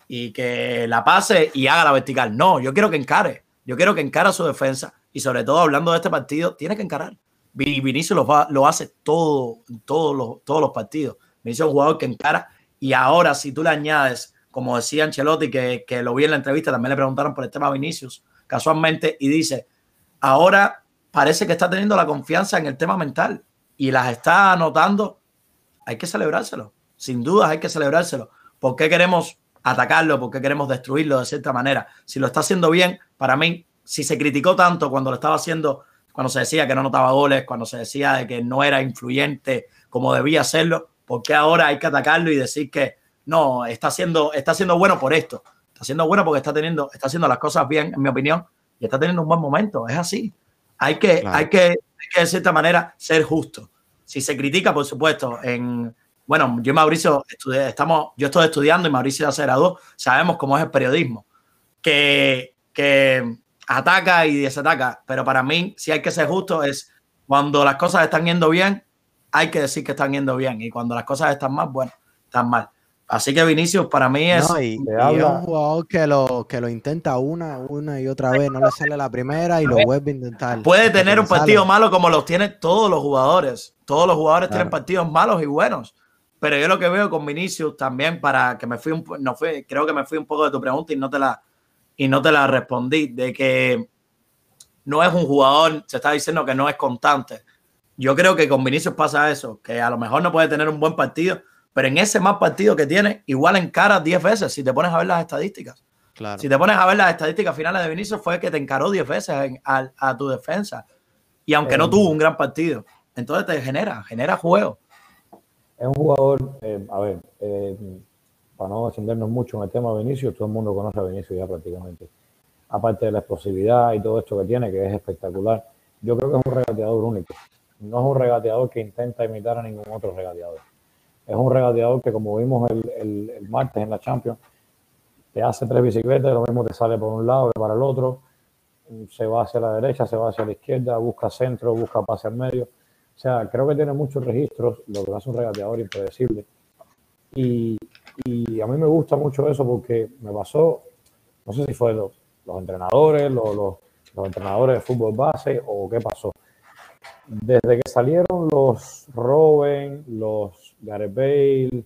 y que la pase y haga la vertical. No, yo quiero que encare. Yo quiero que encara su defensa y sobre todo hablando de este partido, tiene que encarar. Vinicio lo, hace todo, todos los, partidos. Vinicio es un jugador que encara y ahora, si tú le añades, como decía Ancelotti, que, que lo vi en la entrevista, también le preguntaron por el tema Vinicius, casualmente, y dice, ahora parece que está teniendo la confianza en el tema mental y las está anotando, hay que celebrárselo. Sin dudas hay que celebrárselo. ¿Por qué queremos atacarlo? ¿Por qué queremos destruirlo de cierta manera? Si lo está haciendo bien, para mí, si se criticó tanto cuando lo estaba haciendo, cuando se decía que no anotaba goles, cuando se decía de que no era influyente como debía serlo, ¿por qué ahora hay que atacarlo y decir que no, está siendo, está siendo bueno por esto? Está siendo bueno porque está teniendo, está haciendo las cosas bien, en mi opinión, y está teniendo un buen momento. Es así. Hay que, hay que, hay que de cierta manera ser justo. Si se critica, por supuesto, en bueno, yo y Mauricio estamos, yo estoy estudiando y Mauricio ya se graduó, sabemos cómo es el periodismo, que, que ataca y desataca, pero para mí, si hay que ser justo, es cuando las cosas están yendo bien, hay que decir que están yendo bien, y cuando las cosas están mal, bueno, están mal. Así que Vinicius para mí es, y, es un jugador que lo, que lo intenta una, una y otra vez, no le sale la primera y lo vuelve a intentar. Puede tener un partido malo como los tienen todos los jugadores. Todos los jugadores tienen partidos malos y buenos. Pero yo lo que veo con Vinicius también, para que me fui un no fue, creo que me fui un poco de tu pregunta y no te la, y no te la respondí, de que no es un jugador, se está diciendo que no es constante. Yo creo que con Vinicius pasa eso, que a lo mejor no puede tener un buen partido, pero en ese más partido que tiene, igual encara 10 veces, si te pones a ver las estadísticas. Claro. Si te pones a ver las estadísticas finales de Vinicius, fue que te encaró 10 veces a, tu defensa. Y aunque no eh, tuvo un gran partido, entonces te genera, genera juego es un jugador, eh, a ver, eh, no extendernos mucho en el tema de Vinicius, todo el mundo conoce a Vinicius ya prácticamente. Aparte de la explosividad y todo esto que tiene, que es espectacular, yo creo que es un regateador único. No es un regateador que intenta imitar a ningún otro regateador. Es un regateador que, como vimos el, el, martes en la Champions, te hace tres bicicletas, lo mismo te sale por un lado que para el otro, se va hacia la derecha, se va hacia la izquierda, busca centro, busca pase al medio o sea, creo que tiene muchos registros, lo que hace un regateador impredecible. Y, y, a mí me gusta mucho eso porque me pasó, no sé si fue los, los entrenadores, los, los, entrenadores de fútbol base o qué pasó. Desde que salieron los Robben, los Gareth Bale,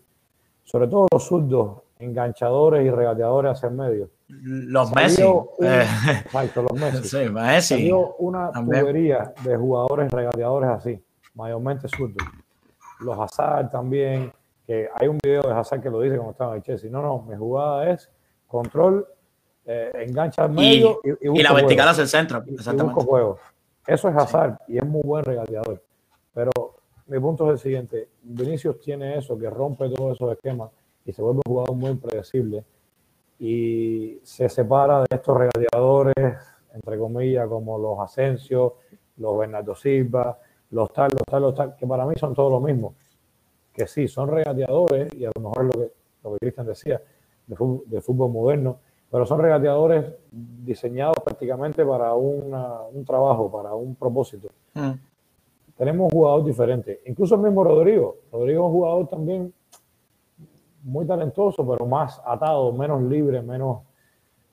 sobre todo los zurdos, enganchadores y regateadores hacia el medio. Los Messi. Eh. los Messi. (laughs) Sí, Messi. Salió una tubería de jugadores regateadores así mayormente zurdo. Los Hazard también, que hay un video de Hazard que lo dice como estaba en Chelsea. No, no, mi jugada es control, eh, engancha al medio y, la vertical hacia el centro. Exactamente. juego. Eso es Hazard y es muy buen regateador. Pero mi punto es el siguiente: Vinicius tiene eso, que rompe todos esos esquemas y se vuelve un jugador muy impredecible y se separa de estos regateadores, entre comillas, como los Asensio, los Bernardo Silva, los tal, los tal, los tal, que para mí son todos lo mismo. Que sí, son regateadores, y a lo mejor es lo que, lo que Cristian decía, de fútbol, de fútbol, moderno, pero son regateadores diseñados prácticamente para un trabajo, para un propósito. Mm. Tenemos un jugador diferente, incluso el mismo Rodrigo. Rodrigo es un jugador también muy talentoso, pero más atado, menos libre, menos,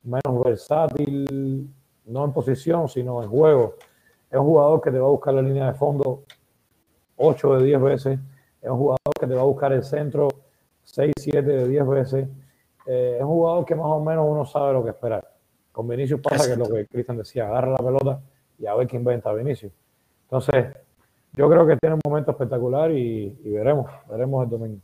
menos versátil, no en posición, sino en juego. Es un jugador que te va a buscar la línea de fondo 8 de 10 veces. Es un jugador que te va a buscar el centro 6, 7 de 10 veces. Eh, es un jugador que más o menos uno sabe lo que esperar. Con Vinicius pasa que lo que Cristian decía, agarra la pelota y a ver qué inventa Vinicius. Entonces, yo creo que tiene un momento espectacular y, y veremos, veremos el domingo.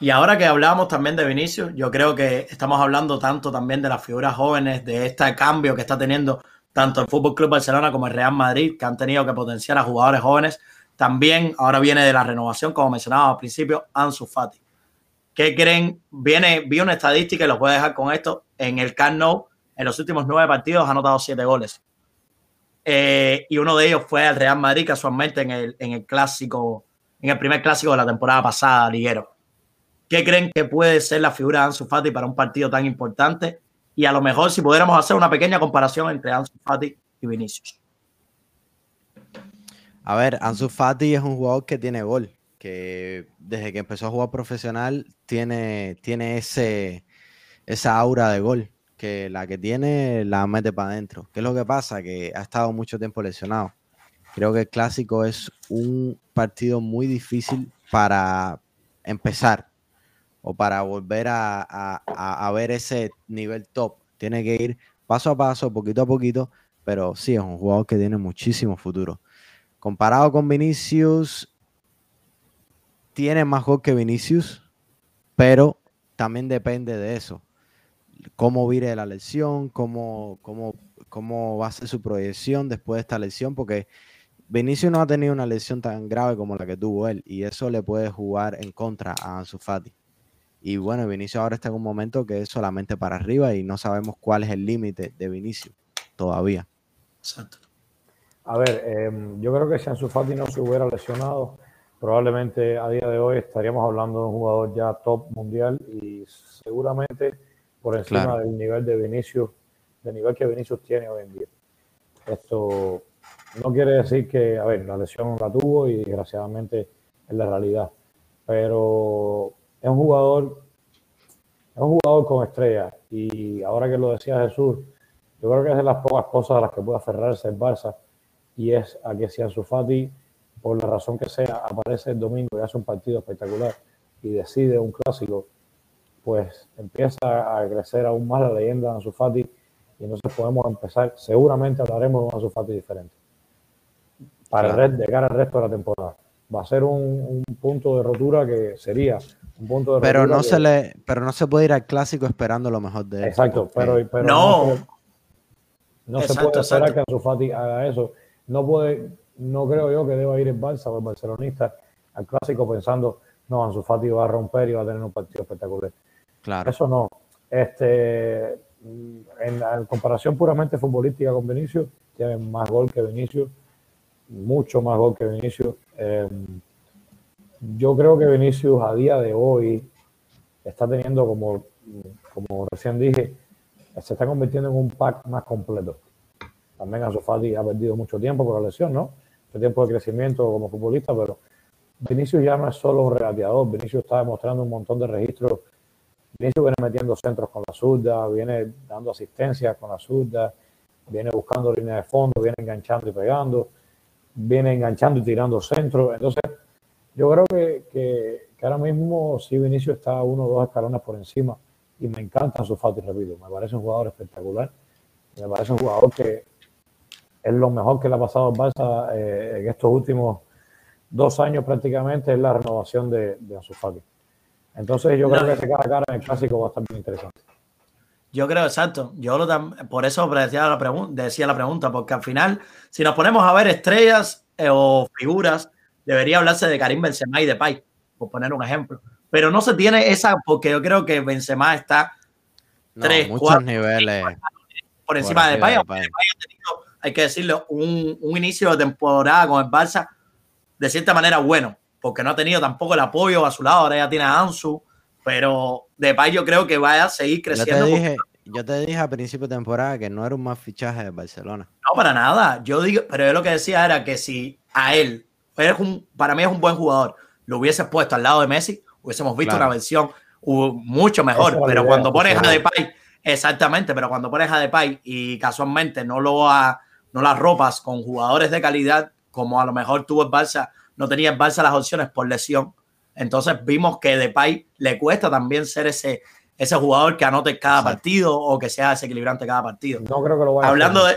Y ahora que hablamos también de Vinicius, yo creo que estamos hablando tanto también de las figuras jóvenes, de este cambio que está teniendo tanto el Fútbol Club Barcelona como el Real Madrid, que han tenido que potenciar a jugadores jóvenes. También ahora viene de la renovación, como mencionaba al principio, Ansu Fati. ¿Qué creen? Viene, vi una estadística y los voy a dejar con esto. En el Camp en los últimos nueve partidos, ha anotado siete goles. Eh, y uno de ellos fue el Real Madrid, casualmente en el, en el clásico, en el primer clásico de la temporada pasada, liguero. ¿Qué creen que puede ser la figura de Ansu Fati para un partido tan importante? y a lo mejor si pudiéramos hacer una pequeña comparación entre Ansu Fati y Vinicius. A ver, Ansu Fati es un jugador que tiene gol, que desde que empezó a jugar profesional tiene, tiene ese, esa aura de gol, que la que tiene la mete para adentro. ¿Qué es lo que pasa? Que ha estado mucho tiempo lesionado. Creo que el clásico es un partido muy difícil para empezar, o para volver a, ver ese nivel top. Tiene que ir paso a paso, poquito a poquito, pero sí, es un jugador que tiene muchísimo futuro. Comparado con Vinicius, tiene más gol que Vinicius, pero también depende de eso. Cómo vire la lesión, cómo, cómo, cómo va a ser su proyección después de esta lesión, porque Vinicius no ha tenido una lesión tan grave como la que tuvo él, y eso le puede jugar en contra a Ansu Fati. Y bueno, Vinicius ahora está en un momento que es solamente para arriba y no sabemos cuál es el límite de Vinicius todavía. Exacto. A ver, em, yo creo que si Ansu Fati no se hubiera lesionado, probablemente a día de hoy estaríamos hablando de un jugador ya top mundial y seguramente por encima del nivel de Vinicius, del nivel que Vinicius tiene hoy en día. Esto no quiere decir que, a ver, la lesión la tuvo y desgraciadamente es la realidad, pero es un jugador, es un jugador con estrella y ahora que lo decía Jesús, yo creo que es de las pocas cosas a las que puede aferrarse el Barça y es a que si Ansu Fati, por la razón que sea, aparece el domingo y hace un partido espectacular y decide un clásico, pues empieza a crecer aún más la leyenda de Ansu Fati y entonces podemos empezar, seguramente hablaremos de un Ansu Fati diferente para el red, de cara al resto de la temporada. Va a ser un, punto de rotura que sería un punto de pero no se le pero no se puede ir al clásico esperando lo mejor de él. Exacto, pero, pero no, no se puede esperar que Ansu Fati haga eso. No puede, no creo yo que deba ir el Barça o el barcelonista al clásico pensando, no, Ansu Fati va a romper y va a tener un partido espectacular. Claro. Eso no. Este, en, comparación puramente futbolística con Vinicius, tiene más gol que Vinicius, mucho más gol que Vinicius. Em, yo creo que Vinicius a día de hoy está teniendo, como, como recién dije, se está convirtiendo en un pack más completo. También Ansu Fati ha perdido mucho tiempo por la lesión, ¿no? Mucho tiempo de crecimiento como futbolista, pero Vinicius ya no es solo un regateador. Vinicius está demostrando un montón de registros. Vinicius viene metiendo centros con la zurda, viene dando asistencias con la zurda, viene buscando líneas de fondo, viene enganchando y pegando, viene enganchando y tirando centros. Entonces, yo creo que, que, que ahora mismo sí Vinicius está uno o dos escalones por encima y me encanta su Fati, repito, me parece un jugador espectacular, me parece un jugador que es lo mejor que le ha pasado al Barça eh, en estos últimos dos años prácticamente, es la renovación de, de. Entonces yo creo que ese cara a cara en el clásico va a estar muy interesante. Yo creo, exacto. Yo lo por eso decía la, decía la pregunta, porque al final, si nos ponemos a ver estrellas eh, o figuras, debería hablarse de Karim Benzema y de Pai, por poner un ejemplo pero no se tiene esa, porque yo creo que Benzema está tres, muchos niveles por encima de Paya. Hay que decirlo, un, inicio de temporada con el Barça de cierta manera bueno, porque no ha tenido tampoco el apoyo a su lado, ahora ya tiene a Ansu, pero de Pay yo creo que vaya a seguir creciendo. Yo te, dije, yo te dije a principio de temporada que no era un más fichaje de Barcelona. No, para nada. Yo digo, pero yo lo que decía era que si a él, es un, para mí es un buen jugador, lo hubiese puesto al lado de Messi, hubiésemos visto una versión mucho mejor. pero cuando pones a Depay, exactamente, pero cuando pones a Depay y casualmente no lo a, no las ropas con jugadores de calidad, como a lo mejor tuvo el Barça, no tenía el Barça las opciones por lesión. Entonces vimos que Depay le cuesta también ser ese, ese jugador que anote cada partido o que sea desequilibrante cada partido. No creo que lo vaya Hablando de.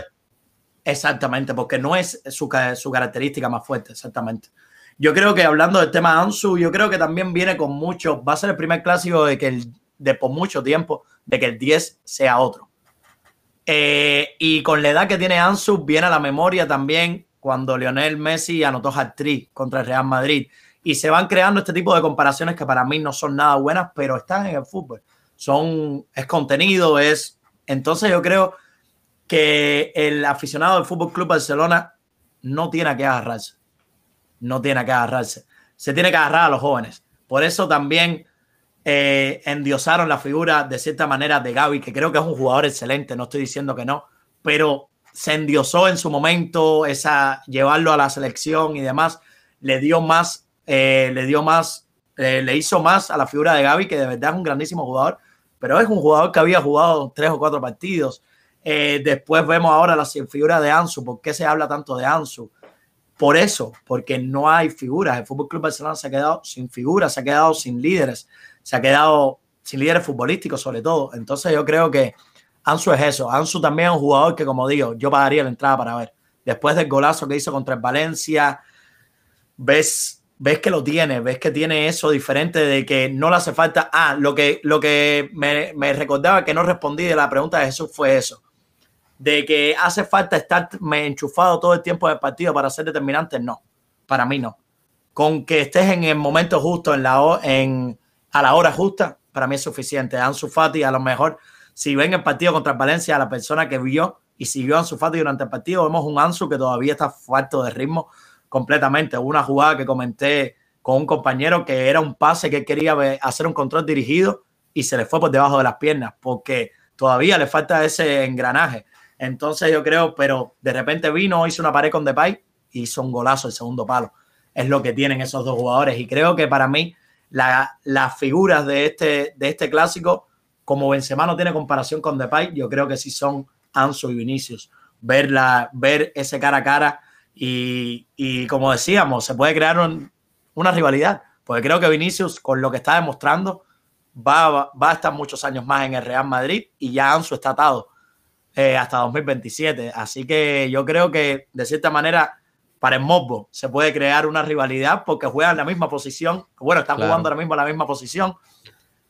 Exactamente, porque no es su, su característica más fuerte, exactamente. Yo creo que hablando del tema Ansu, yo creo que también viene con mucho, va a ser el primer clásico de que el, de por mucho tiempo, de que el 10 sea otro. Eh, y con la edad que tiene Ansu, viene a la memoria también cuando Lionel Messi anotó hat-trick contra el Real Madrid. Y se van creando este tipo de comparaciones que para mí no son nada buenas, pero están en el fútbol. Son, es contenido, es... Entonces yo creo que el aficionado del Fútbol Club Barcelona no tiene que agarrarse no tiene que agarrarse. Se tiene que agarrar a los jóvenes. Por eso también eh, endiosaron la figura de cierta manera de Gaby, que creo que es un jugador excelente, no estoy diciendo que no, pero se endiosó en su momento, esa, llevarlo a la selección y demás, le dio más, eh, le dio más, eh, le hizo más a la figura de Gaby, que de verdad es un grandísimo jugador, pero es un jugador que había jugado tres o cuatro partidos. después vemos ahora la figura de Ansu. ¿Por qué se habla tanto de Ansu? por eso, porque no hay figuras. El Fútbol Club Barcelona se ha quedado sin figuras, se ha quedado sin líderes, se ha quedado sin líderes futbolísticos, sobre todo. Entonces, yo creo que Ansu es eso. Ansu también es un jugador que, como digo, yo pagaría la entrada para ver. Después del golazo que hizo contra el Valencia, ves, ves que lo tiene, ves que tiene eso diferente de que no le hace falta. Ah, lo que, lo que me, me recordaba que no respondí de la pregunta de Jesús fue eso. De que hace falta estar enchufado todo el tiempo del partido para ser determinante, no. Para mí no. Con que estés en el momento justo, en la, en, a la hora justa, para mí es suficiente. Ansu Fati a lo mejor si ven el partido contra Valencia, la persona que vio y siguió a Ansu Fati durante el partido, vemos un Ansu que todavía está falto de ritmo completamente. Una jugada que comenté con un compañero que era un pase que quería hacer un control dirigido y se le fue por debajo de las piernas porque todavía le falta ese engranaje. Entonces yo creo, pero de repente vino, hizo una pared con Depay y hizo un golazo el segundo palo. Es lo que tienen esos dos jugadores y creo que para mí las figuras de este, de este clásico como Benzema no tiene comparación con Depay, yo creo que sí son Ansu y Vinicius. Ver, ver ese cara a cara y, como decíamos, se puede crear una rivalidad, porque creo que Vinicius, con lo que está demostrando, va, va, a estar muchos años más en el Real Madrid y ya Ansu está atado eh, hasta 2027. Así que yo creo que, de cierta manera, para el Mosbo se puede crear una rivalidad porque juegan la misma posición. Bueno, están jugando ahora mismo la misma posición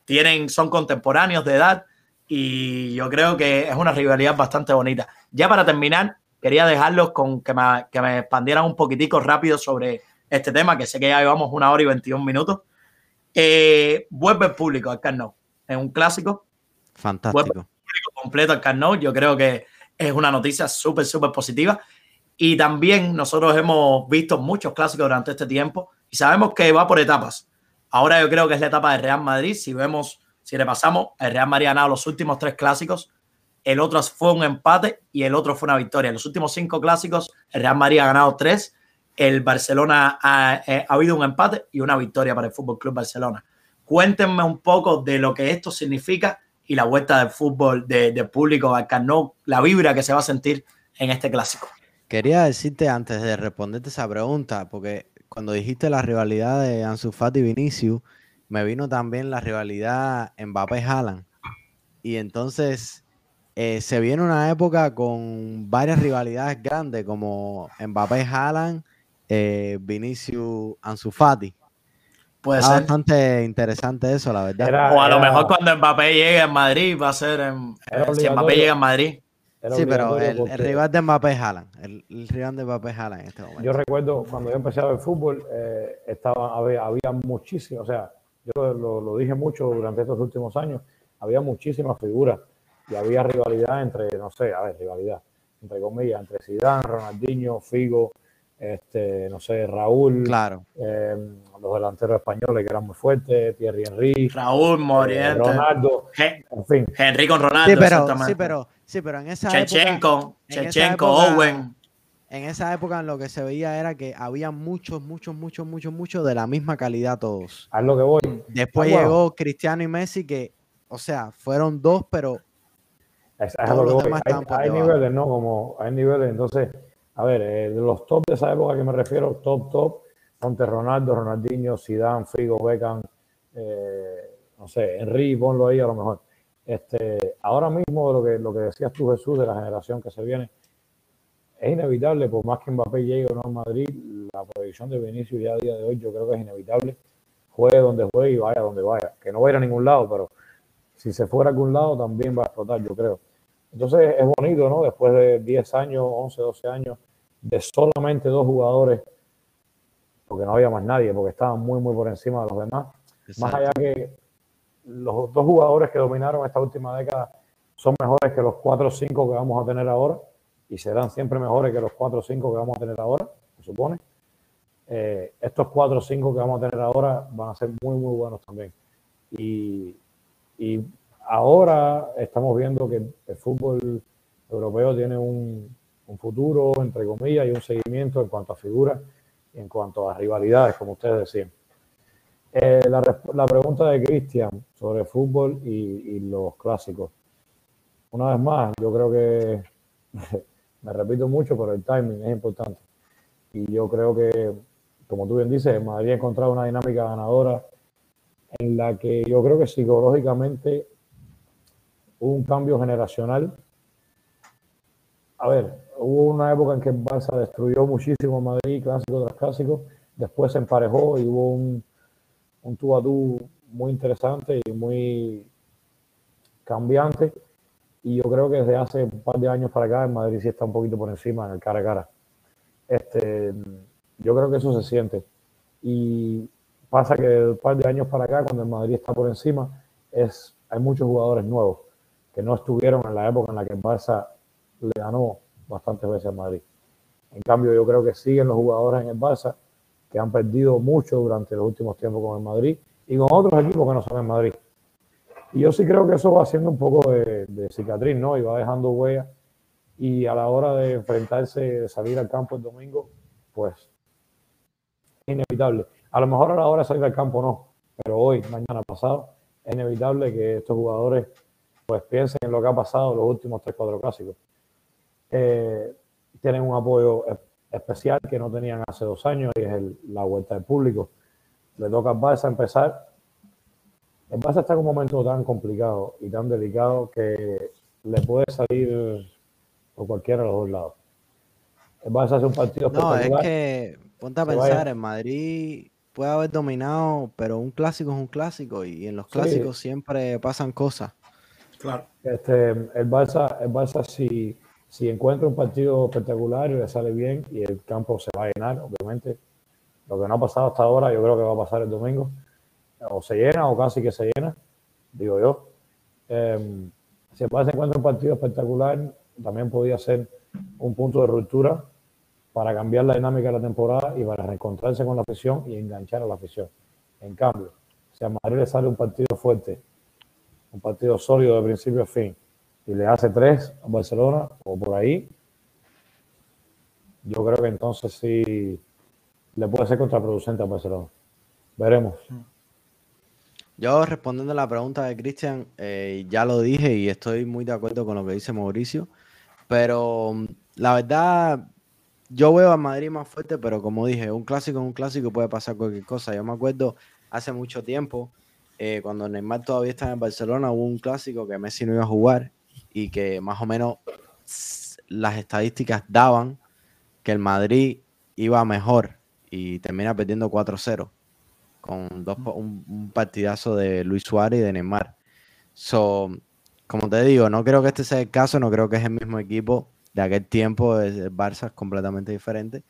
tienen, son contemporáneos de edad y yo creo que es una rivalidad bastante bonita. Ya para terminar, quería dejarlos con que me, que me expandieran un poquitico rápido sobre este tema, que sé que ya llevamos una hora y 21 minutos. Eh, vuelve el público al Carnot. Es un clásico. Fantástico. Vuelve el público completo al Carnot. Yo creo que es una noticia súper, súper positiva. Y también nosotros hemos visto muchos clásicos durante este tiempo y sabemos que va por etapas. Ahora yo creo que es la etapa de Real Madrid. Si vemos, si repasamos, el Real Madrid ha ganado los últimos tres clásicos. El otro fue un empate y el otro fue una victoria. En los últimos cinco clásicos, el Real Madrid ha ganado tres. El Barcelona ha, eh, ha habido un empate y una victoria para el Fútbol Club Barcelona. Cuéntenme un poco de lo que esto significa y la vuelta del fútbol de, de público al Carnot, la vibra que se va a sentir en este clásico. Quería decirte antes de responderte esa pregunta, porque cuando dijiste la rivalidad de Ansu Fati y Vinicius, me vino también la rivalidad Mbappé-Haaland. Y entonces eh, se viene una época con varias rivalidades grandes como Mbappé-Haaland, eh, Vinicius Ansu Fati. Puede ser. bastante interesante eso, la verdad. o a lo mejor cuando Mbappé llegue a Madrid va a ser en, si Mbappé llega a Madrid sí, pero el, rival de Mbappé es El, rival de Mbappé es en este momento. Yo recuerdo cuando yo empecé a ver fútbol, eh, estaba, había, había muchísimas, o sea, yo lo, dije mucho durante estos últimos años, había muchísimas figuras y había rivalidad entre, no sé, a ver, rivalidad, entre comillas, entre Zidane, Ronaldinho, Figo, este, no sé, Raúl, claro. Em, los delanteros españoles que eran muy fuertes, Thierry Henry, Raúl, Moriente, eh, Ronaldo, en fin. Henry con Ronaldo, sí, pero, sí, pero Sí, pero en esa época. Chechenko, Owen. En esa época lo que se veía era que había muchos, muchos, muchos, muchos, muchos de la misma calidad todos. A lo que voy. Después ah, llegó Cristiano y Messi, que, o sea, fueron dos, pero. hay, niveles, ¿no? Como hay niveles, entonces, a ver, eh, de los top de esa época que me refiero, top, top, ponte Ronaldo, Ronaldinho, Zidane, Figo, Beckham, eh, no sé, Henry, ponlo ahí a lo mejor. Este, ahora mismo lo que, lo que decías tú, Jesús, de la generación que se viene, es inevitable, por más que Mbappé llegue o no a Madrid, la proyección de Vinicius ya a día de hoy yo creo que es inevitable. Juegue donde juegue y vaya donde vaya. Que no va a ir a ningún lado, pero si se fuera a algún lado también va a explotar, yo creo. Entonces es bonito, ¿no? Después de 10 años, 11, 12 años, de solamente dos jugadores, porque no había más nadie, porque estaban muy, muy por encima de los demás. Más allá que los dos jugadores que dominaron esta última década son mejores que los cuatro o cinco que vamos a tener ahora y serán siempre mejores que los cuatro o cinco que vamos a tener ahora, se supone. Eh, estos cuatro o cinco que vamos a tener ahora van a ser muy, muy buenos también. Y, y ahora estamos viendo que el fútbol europeo tiene un, un, futuro, entre comillas, y un seguimiento en cuanto a figuras y en cuanto a rivalidades, como ustedes decían. Eh, la, pregunta de Cristian sobre fútbol y, los clásicos. Una vez más, yo creo que (laughs) me repito mucho, pero el timing es importante. Y yo creo que, como tú bien dices, Madrid ha encontrado una dinámica ganadora en la que yo creo que psicológicamente hubo un cambio generacional. A ver, hubo una época en que el Barça destruyó muchísimo Madrid, clásico tras clásico, después se emparejó y hubo un, un tú a muy interesante y muy cambiante. Y yo creo que desde hace un par de años para acá, en Madrid sí está un poquito por encima en el cara a cara. Este, yo creo que eso se siente. Y pasa que un par de años para acá, cuando el Madrid está por encima, es, hay muchos jugadores nuevos que no estuvieron en la época en la que el Barça le ganó bastantes veces a Madrid. En cambio, yo creo que siguen los jugadores en el Barça que han perdido mucho durante los últimos tiempos con el Madrid y con otros equipos que no son en Madrid. Y yo sí creo que eso va haciendo un poco de, de cicatriz, ¿no? Y va dejando huella. Y a la hora de enfrentarse, de salir al campo el domingo, pues es inevitable. A lo mejor a la hora de salir al campo no, pero hoy, mañana pasado, es inevitable que estos jugadores pues piensen en lo que ha pasado en los últimos 3-4 clásicos. Eh, tienen un apoyo especial que no tenían hace dos años y es la vuelta del público. Le toca al Barça empezar. El Barça está en un momento tan complicado y tan delicado que le puede salir por cualquiera de los dos lados. El Barça hace un partido No, es que ponte a pensar, en Madrid puede haber dominado, pero un clásico es un clásico y en los clásicos siempre pasan cosas. Claro. Este, el Barça, el Barça si si encuentra un partido espectacular y le sale bien y el campo se va a llenar, obviamente, lo que no ha pasado hasta ahora, yo creo que va a pasar el domingo, o se llena o casi que se llena, digo yo. Em, si el Barça encuentra un partido espectacular, también podría ser un punto de ruptura para cambiar la dinámica de la temporada y para reencontrarse con la afición y enganchar a la afición. En cambio, si a Madrid le sale un partido fuerte, un partido sólido de principio a fin, y le hace tres a Barcelona o por ahí, yo creo que entonces sí le puede ser contraproducente a Barcelona. Veremos. Yo respondiendo a la pregunta de Cristian, eh, ya lo dije y estoy muy de acuerdo con lo que dice Mauricio, pero mm, la verdad, yo veo a Madrid más fuerte, pero como dije, un clásico es un clásico, puede pasar cualquier cosa. Yo me acuerdo hace mucho tiempo, eh, cuando Neymar todavía estaba en Barcelona, hubo un clásico que Messi no iba a jugar y que más o menos las estadísticas daban que el Madrid iba mejor y termina perdiendo 4-0 con un, partidazo de Luis Suárez y de Neymar. So, como te digo, no creo que este sea el caso, no creo que es el mismo equipo de aquel tiempo, el Barça es completamente diferente,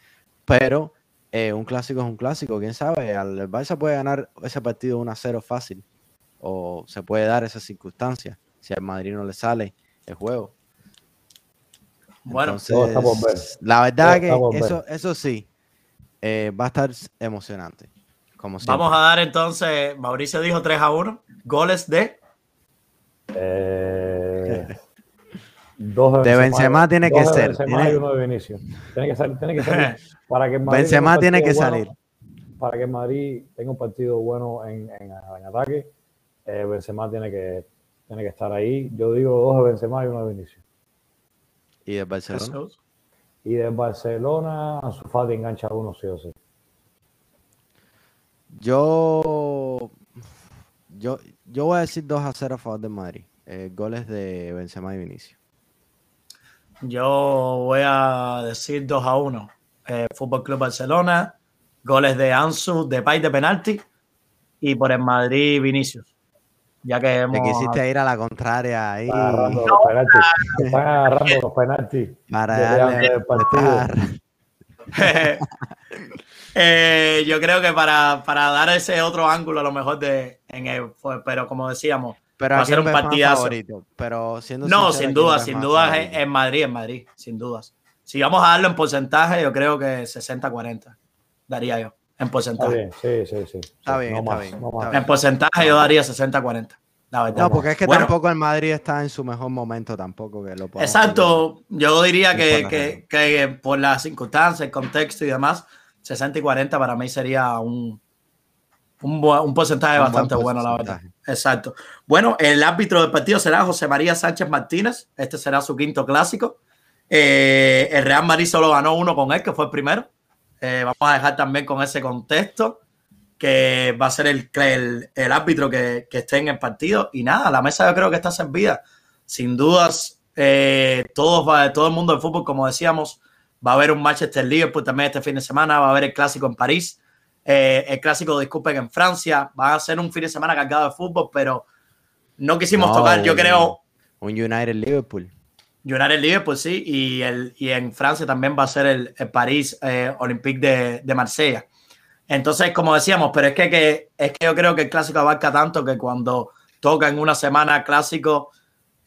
pero eh, un clásico es un clásico, quién sabe, el Barça puede ganar ese partido 1-0 fácil o se puede dar esa circunstancia si al Madrid no le sale el juego. Bueno, la verdad que eso, eso sí, eh, va a estar emocionante. Como Vamos a dar entonces, Mauricio dijo 3 a 1, goles de... Eh, dos de, Benzema, tiene que ser. Benzema y uno de Vinicius. Tiene que salir, tiene que salir (laughs) para que Madrid Benzema tiene que salir. Para que Madrid tenga un partido bueno en, en, ataque, eh, Benzema tiene que tiene que estar ahí. Yo digo dos de Benzema y uno de Vinicius. ¿Y de Barcelona? Y de Barcelona, a su falta engancha uno sí o sí. Yo, yo, yo voy a decir 2 a 0 a favor de Madrid. Eh, goles de Benzema y Vinicius. Yo voy a decir 2 a 1. Eh, Fútbol Club Barcelona, goles de Ansu, de Pay de penalti y por el Madrid Vinicius ya que hemos... Te quisiste ir a la contraria ahí. Agarrando los penaltis. Están agarrando los penaltis. Para darle el partido. (laughs) eh, yo creo que para, para, dar ese otro ángulo a lo mejor de en el, pero como decíamos pero va a ser un partidazo pero siendo no sin duda sin duda es en Madrid en Madrid sin dudas si vamos a darlo en porcentaje yo creo que 60-40 daría yo en porcentaje. sí, sí, sí. Está bien, está, bien, En porcentaje yo daría 60-40. No, porque es que tampoco el Madrid está en su mejor momento tampoco que lo Exacto, yo diría que, que, que, por las circunstancias, el contexto y demás, 60 y 40 para mí sería un, un, un porcentaje bastante bueno, la verdad. Exacto. Bueno, el árbitro del partido será José María Sánchez Martínez, este será su quinto clásico. Eh, el Real Madrid solo ganó uno con él, que fue el primero. Eh, vamos a dejar también con ese contexto que va a ser el, el, árbitro que, esté en el partido. Y nada, la mesa yo creo que está servida. sin dudas, eh, todos, todo el mundo del fútbol, como decíamos, va a haber un Manchester Liverpool también este fin de semana, va a haber el clásico en París, eh, el clásico, disculpen, en Francia, va a ser un fin de semana cargado de fútbol, pero no quisimos tocar, yo creo... Un United Liverpool. United Liverpool, sí, y, el, y en Francia también va a ser el, París eh, Olympique de, de Marsella. Entonces, como decíamos, pero es que, que, es que yo creo que el clásico abarca tanto que cuando toca en una semana clásico,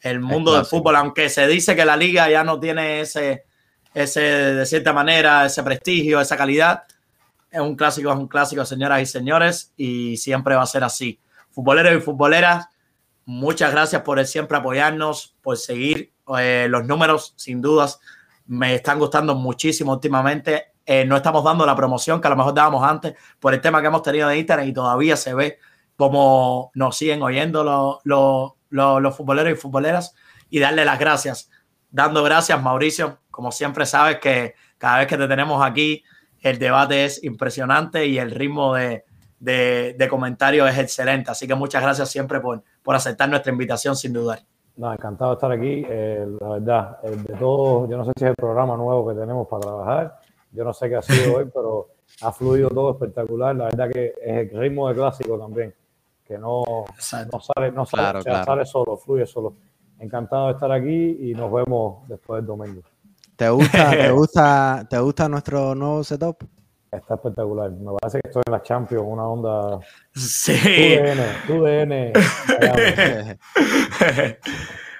el mundo del fútbol, aunque se dice que la liga ya no tiene ese, ese, de cierta manera, ese prestigio, esa calidad, es un clásico, es un clásico, señoras y señores, y siempre va a ser así. Futboleros y futboleras, muchas gracias por siempre apoyarnos, por seguir eh, los números, sin dudas, me están gustando muchísimo últimamente. Eh, no estamos dando la promoción que a lo mejor dábamos antes por el tema que hemos tenido de Internet y todavía se ve como nos siguen oyendo los, los, futboleros y futboleras y darle las gracias. Dando gracias, Mauricio. Como siempre sabes que cada vez que te tenemos aquí, el debate es impresionante y el ritmo de, de, comentarios es excelente. Así que muchas gracias siempre por, por aceptar nuestra invitación, sin dudar. No, encantado de estar aquí. Eh, la verdad, de todo, yo no sé si es el programa nuevo que tenemos para trabajar. Yo no sé qué ha sido hoy, (laughs) pero ha fluido todo espectacular. La verdad que es el ritmo de clásico también que no, no sale, no sale, sale solo, fluye solo. Encantado de estar aquí y nos vemos después del domingo. ¿Te gusta, te gusta, te gusta nuestro nuevo setup? Está espectacular. Me parece que estoy en la Champions, una onda. Sí. Tu DN, (laughs)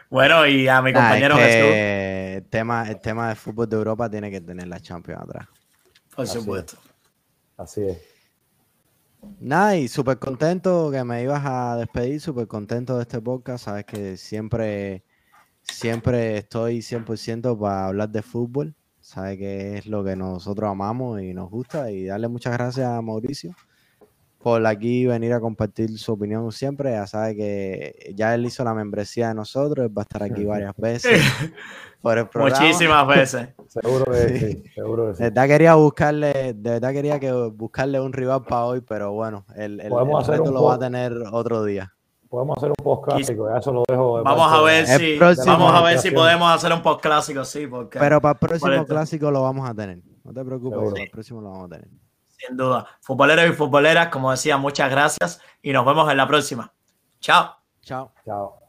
bueno, y a mi compañero El tema, el tema de fútbol de Europa tiene que tener la Champions atrás. Por supuesto. Así es. Nada, y súper contento que me ibas a despedir, súper contento de este podcast. Sabes que siempre, siempre estoy 100% para hablar de fútbol. Sabes que es lo que nosotros amamos y nos gusta. Y darle muchas gracias a Mauricio por aquí venir a compartir su opinión siempre. Ya sabe que ya él hizo la membresía de nosotros, va a estar aquí varias veces. (laughs) Muchísimas veces. (laughs) seguro que sí. seguro que sí. De verdad quería buscarle, de verdad quería que buscarle un rival para hoy, pero bueno, el, el, reto lo va a tener otro día. Podemos hacer un post clásico, ya eso lo dejo. vamos a ver si vamos a ver si podemos hacer un post clásico, sí, porque Pero para el próximo clásico lo vamos a tener. No te preocupes, para el próximo lo vamos a tener. Sin duda. Futboleros y futboleras, como decía, muchas gracias y nos vemos en la próxima. Chao. Chao. Chao.